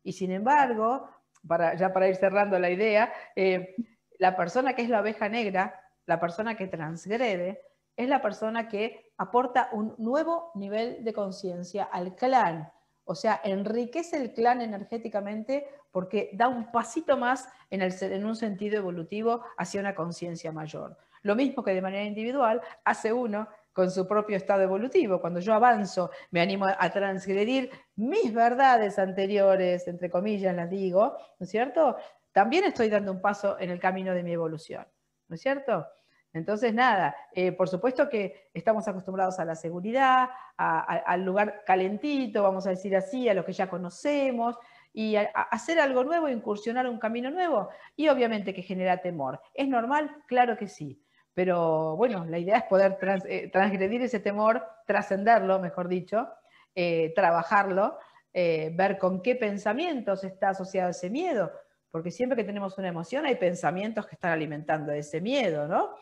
Y sin embargo, para, ya para ir cerrando la idea, eh, la persona que es la oveja negra, la persona que transgrede, es la persona que aporta un nuevo nivel de conciencia al clan. O sea, enriquece el clan energéticamente porque da un pasito más en, en un sentido evolutivo hacia una conciencia mayor. Lo mismo que de manera individual hace uno con su propio estado evolutivo. Cuando yo avanzo, me animo a transgredir mis verdades anteriores, entre comillas las digo, ¿no es cierto? También estoy dando un paso en el camino de mi evolución, ¿no es cierto? Entonces, nada, eh, por supuesto que estamos acostumbrados a la seguridad, al lugar calentito, vamos a decir así, a lo que ya conocemos, y hacer algo nuevo, incursionar un camino nuevo, y obviamente que genera temor. ¿Es normal? Claro que sí. Pero bueno, la idea es poder eh, transgredir ese temor, trascenderlo, mejor dicho, eh, trabajarlo, ver con qué pensamientos está asociado ese miedo, porque siempre que tenemos una emoción hay pensamientos que están alimentando ese miedo, ¿no?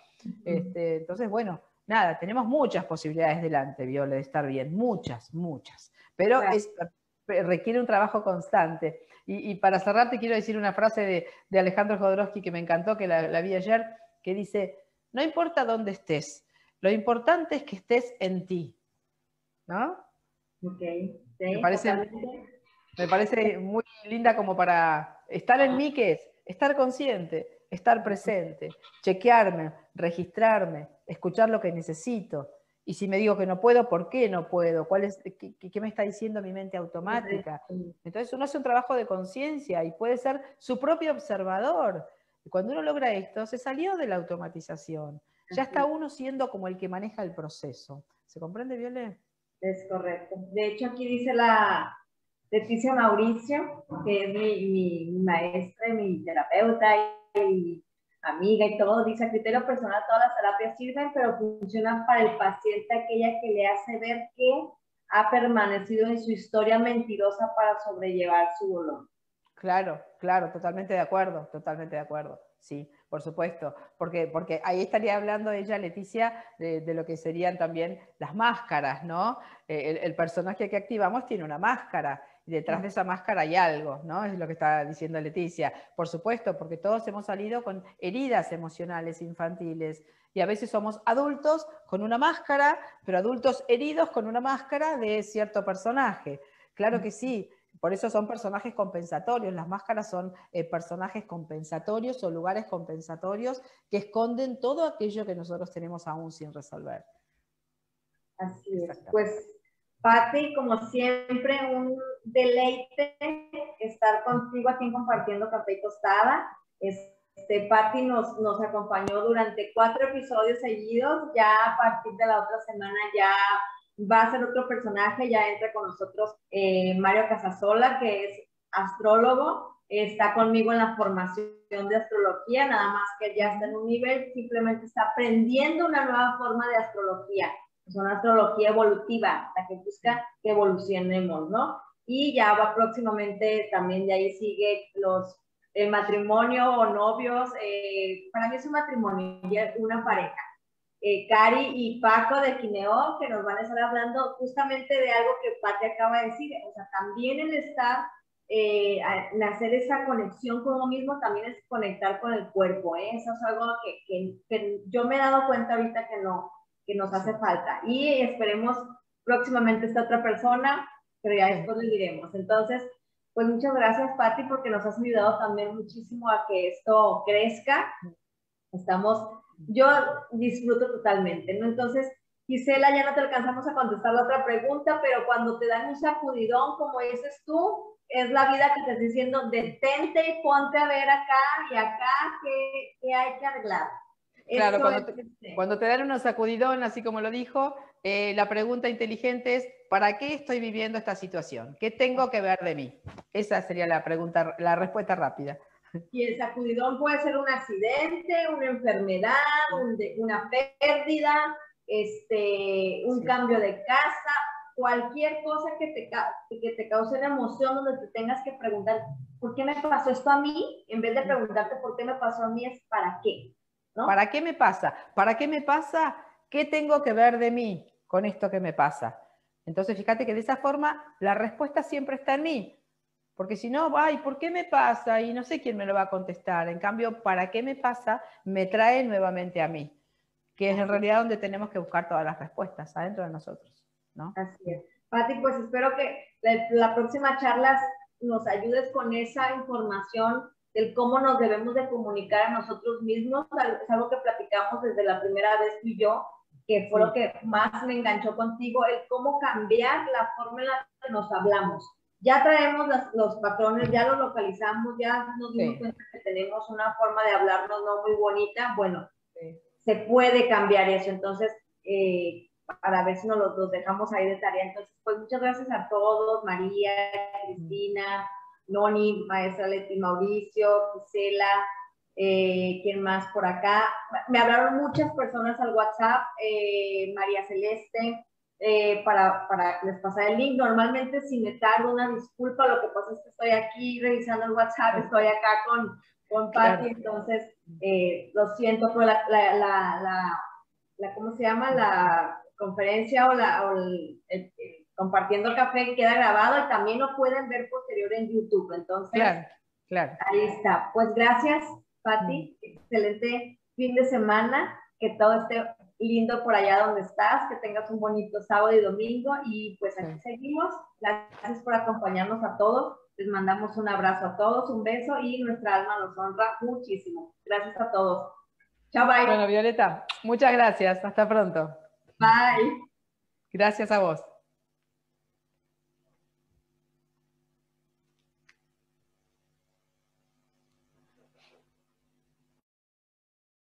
Este, entonces, bueno, nada, tenemos muchas posibilidades delante, Viole, de estar bien, muchas, muchas, pero requiere un trabajo constante. Y, para cerrar te quiero decir una frase de, Alejandro Jodorowsky que me encantó, que la vi ayer, que dice, no importa dónde estés, lo importante es que estés en ti. ¿No? Ok. me, parece, muy linda como para estar en mí, ¿qué es? Estar consciente, estar presente, chequearme, registrarme, escuchar lo que necesito. Y si me digo que no puedo, ¿por qué no puedo? ¿Cuál es, qué, qué, me está diciendo mi mente automática? Entonces uno hace un trabajo de conciencia y puede ser su propio observador. Y cuando uno logra esto, se salió de la automatización. Ya está uno siendo como el que maneja el proceso. ¿Se comprende, Viole? Es correcto. De hecho, aquí dice la Leticia Mauricio, que es mi, maestra y mi terapeuta y amiga y todo, dice a criterio personal todas las terapias sirven, pero funcionan para el paciente aquella que le hace ver que ha permanecido en su historia mentirosa para sobrellevar su dolor. Claro, claro, totalmente de acuerdo, totalmente de acuerdo. Sí, por supuesto, porque, porque ahí estaría hablando ella, Leticia, de, lo que serían también las máscaras, ¿no? Eh, el, personaje que activamos tiene una máscara y detrás de esa máscara hay algo, ¿no? Es lo que está diciendo Leticia. Por supuesto, porque todos hemos salido con heridas emocionales infantiles y a veces somos adultos con una máscara, pero adultos heridos con una máscara de cierto personaje. Claro que sí, por eso son personajes compensatorios. Las máscaras son eh, personajes compensatorios o lugares compensatorios que esconden todo aquello que nosotros tenemos aún sin resolver. Así es. Pues, Patti, como siempre, un deleite estar contigo aquí compartiendo café y tostada. Este, Patti nos, nos acompañó durante cuatro episodios seguidos. Ya a partir de la otra semana ya va a ser otro personaje, ya entra con nosotros eh, Mario Casasola, que es astrólogo, está conmigo en la formación de astrología, nada más que ya está en un nivel, simplemente está aprendiendo una nueva forma de astrología, es una astrología evolutiva, la que busca que evolucionemos, ¿no? Y ya va próximamente, también de ahí sigue los el matrimonio o novios, eh, para mí es un matrimonio, una pareja, eh, Cari y Paco de Quineo, que nos van a estar hablando justamente de algo que Pati acaba de decir, o sea, también el estar, eh, hacer esa conexión con uno mismo, también es conectar con el cuerpo, ¿eh? eso es algo que, que, yo me he dado cuenta ahorita que, no, que nos hace falta, y esperemos próximamente esta otra persona, pero ya después lo diremos. Entonces, pues muchas gracias, Pati, porque nos has ayudado también muchísimo a que esto crezca. Estamos yo disfruto totalmente, ¿no? Entonces, Gisela, ya no te alcanzamos a contestar la otra pregunta, pero cuando te dan un sacudidón, como dices tú, es la vida que te está diciendo, detente y ponte a ver acá y acá qué, hay que arreglar. Claro, cuando te, dan un sacudidón, así como lo dijo, eh, la pregunta inteligente es, ¿para qué estoy viviendo esta situación? ¿Qué tengo que ver de mí? Esa sería la pregunta, la respuesta rápida. Y el sacudidón puede ser un accidente, una enfermedad, una pérdida, este, un cambio de casa, cualquier cosa que te, que te cause una emoción donde te tengas que preguntar, ¿por qué me pasó esto a mí? En vez de preguntarte por qué me pasó a mí, es ¿para qué? ¿Para qué me pasa? ¿Para qué me pasa? ¿Qué tengo que ver de mí con esto que me pasa? Entonces, fíjate que de esa forma la respuesta siempre está en mí. Porque si no, ay, ¿por qué me pasa? Y no sé quién me lo va a contestar. En cambio, ¿para qué me pasa? Me trae nuevamente a mí. que es en realidad donde tenemos que buscar todas las respuestas, adentro de nosotros, ¿no? Así es. Pati, pues espero que la, próxima charla nos ayudes con esa información del cómo nos debemos de comunicar a nosotros mismos, es algo que platicamos desde la primera vez tú y yo, que fue lo que más me enganchó contigo, el cómo cambiar la forma en la que nos hablamos. Ya traemos los patrones, ya los localizamos, ya nos dimos cuenta que tenemos una forma de hablarnos no muy bonita. Bueno, se puede cambiar eso. Entonces, eh, para ver si nos los, dejamos ahí de tarea. Entonces, pues muchas gracias a todos, María, Cristina, Noni, Maestra Leti, Mauricio, Gisela, eh, ¿quién más por acá? Me hablaron muchas personas al WhatsApp, eh, María Celeste, eh, para, para les pasar el link. Normalmente si me tardo una disculpa, lo que pasa es que estoy aquí revisando el WhatsApp, estoy acá con, con Patti, entonces lo siento, pero la, la, la, la, ¿cómo se llama? La conferencia o, la, o el, compartiendo el café queda grabado y también lo pueden ver posterior en YouTube. Entonces, claro, claro. ahí está. Pues gracias, Patti. Mm. Excelente fin de semana. Que todo esté lindo por allá donde estás. Que tengas un bonito sábado y domingo. Y pues aquí seguimos. Gracias por acompañarnos a todos. Les mandamos un abrazo a todos, un beso y nuestra alma nos honra muchísimo. Gracias a todos. Chao, bye. Bueno, Violeta, muchas gracias. Hasta pronto. Bye. Gracias a vos.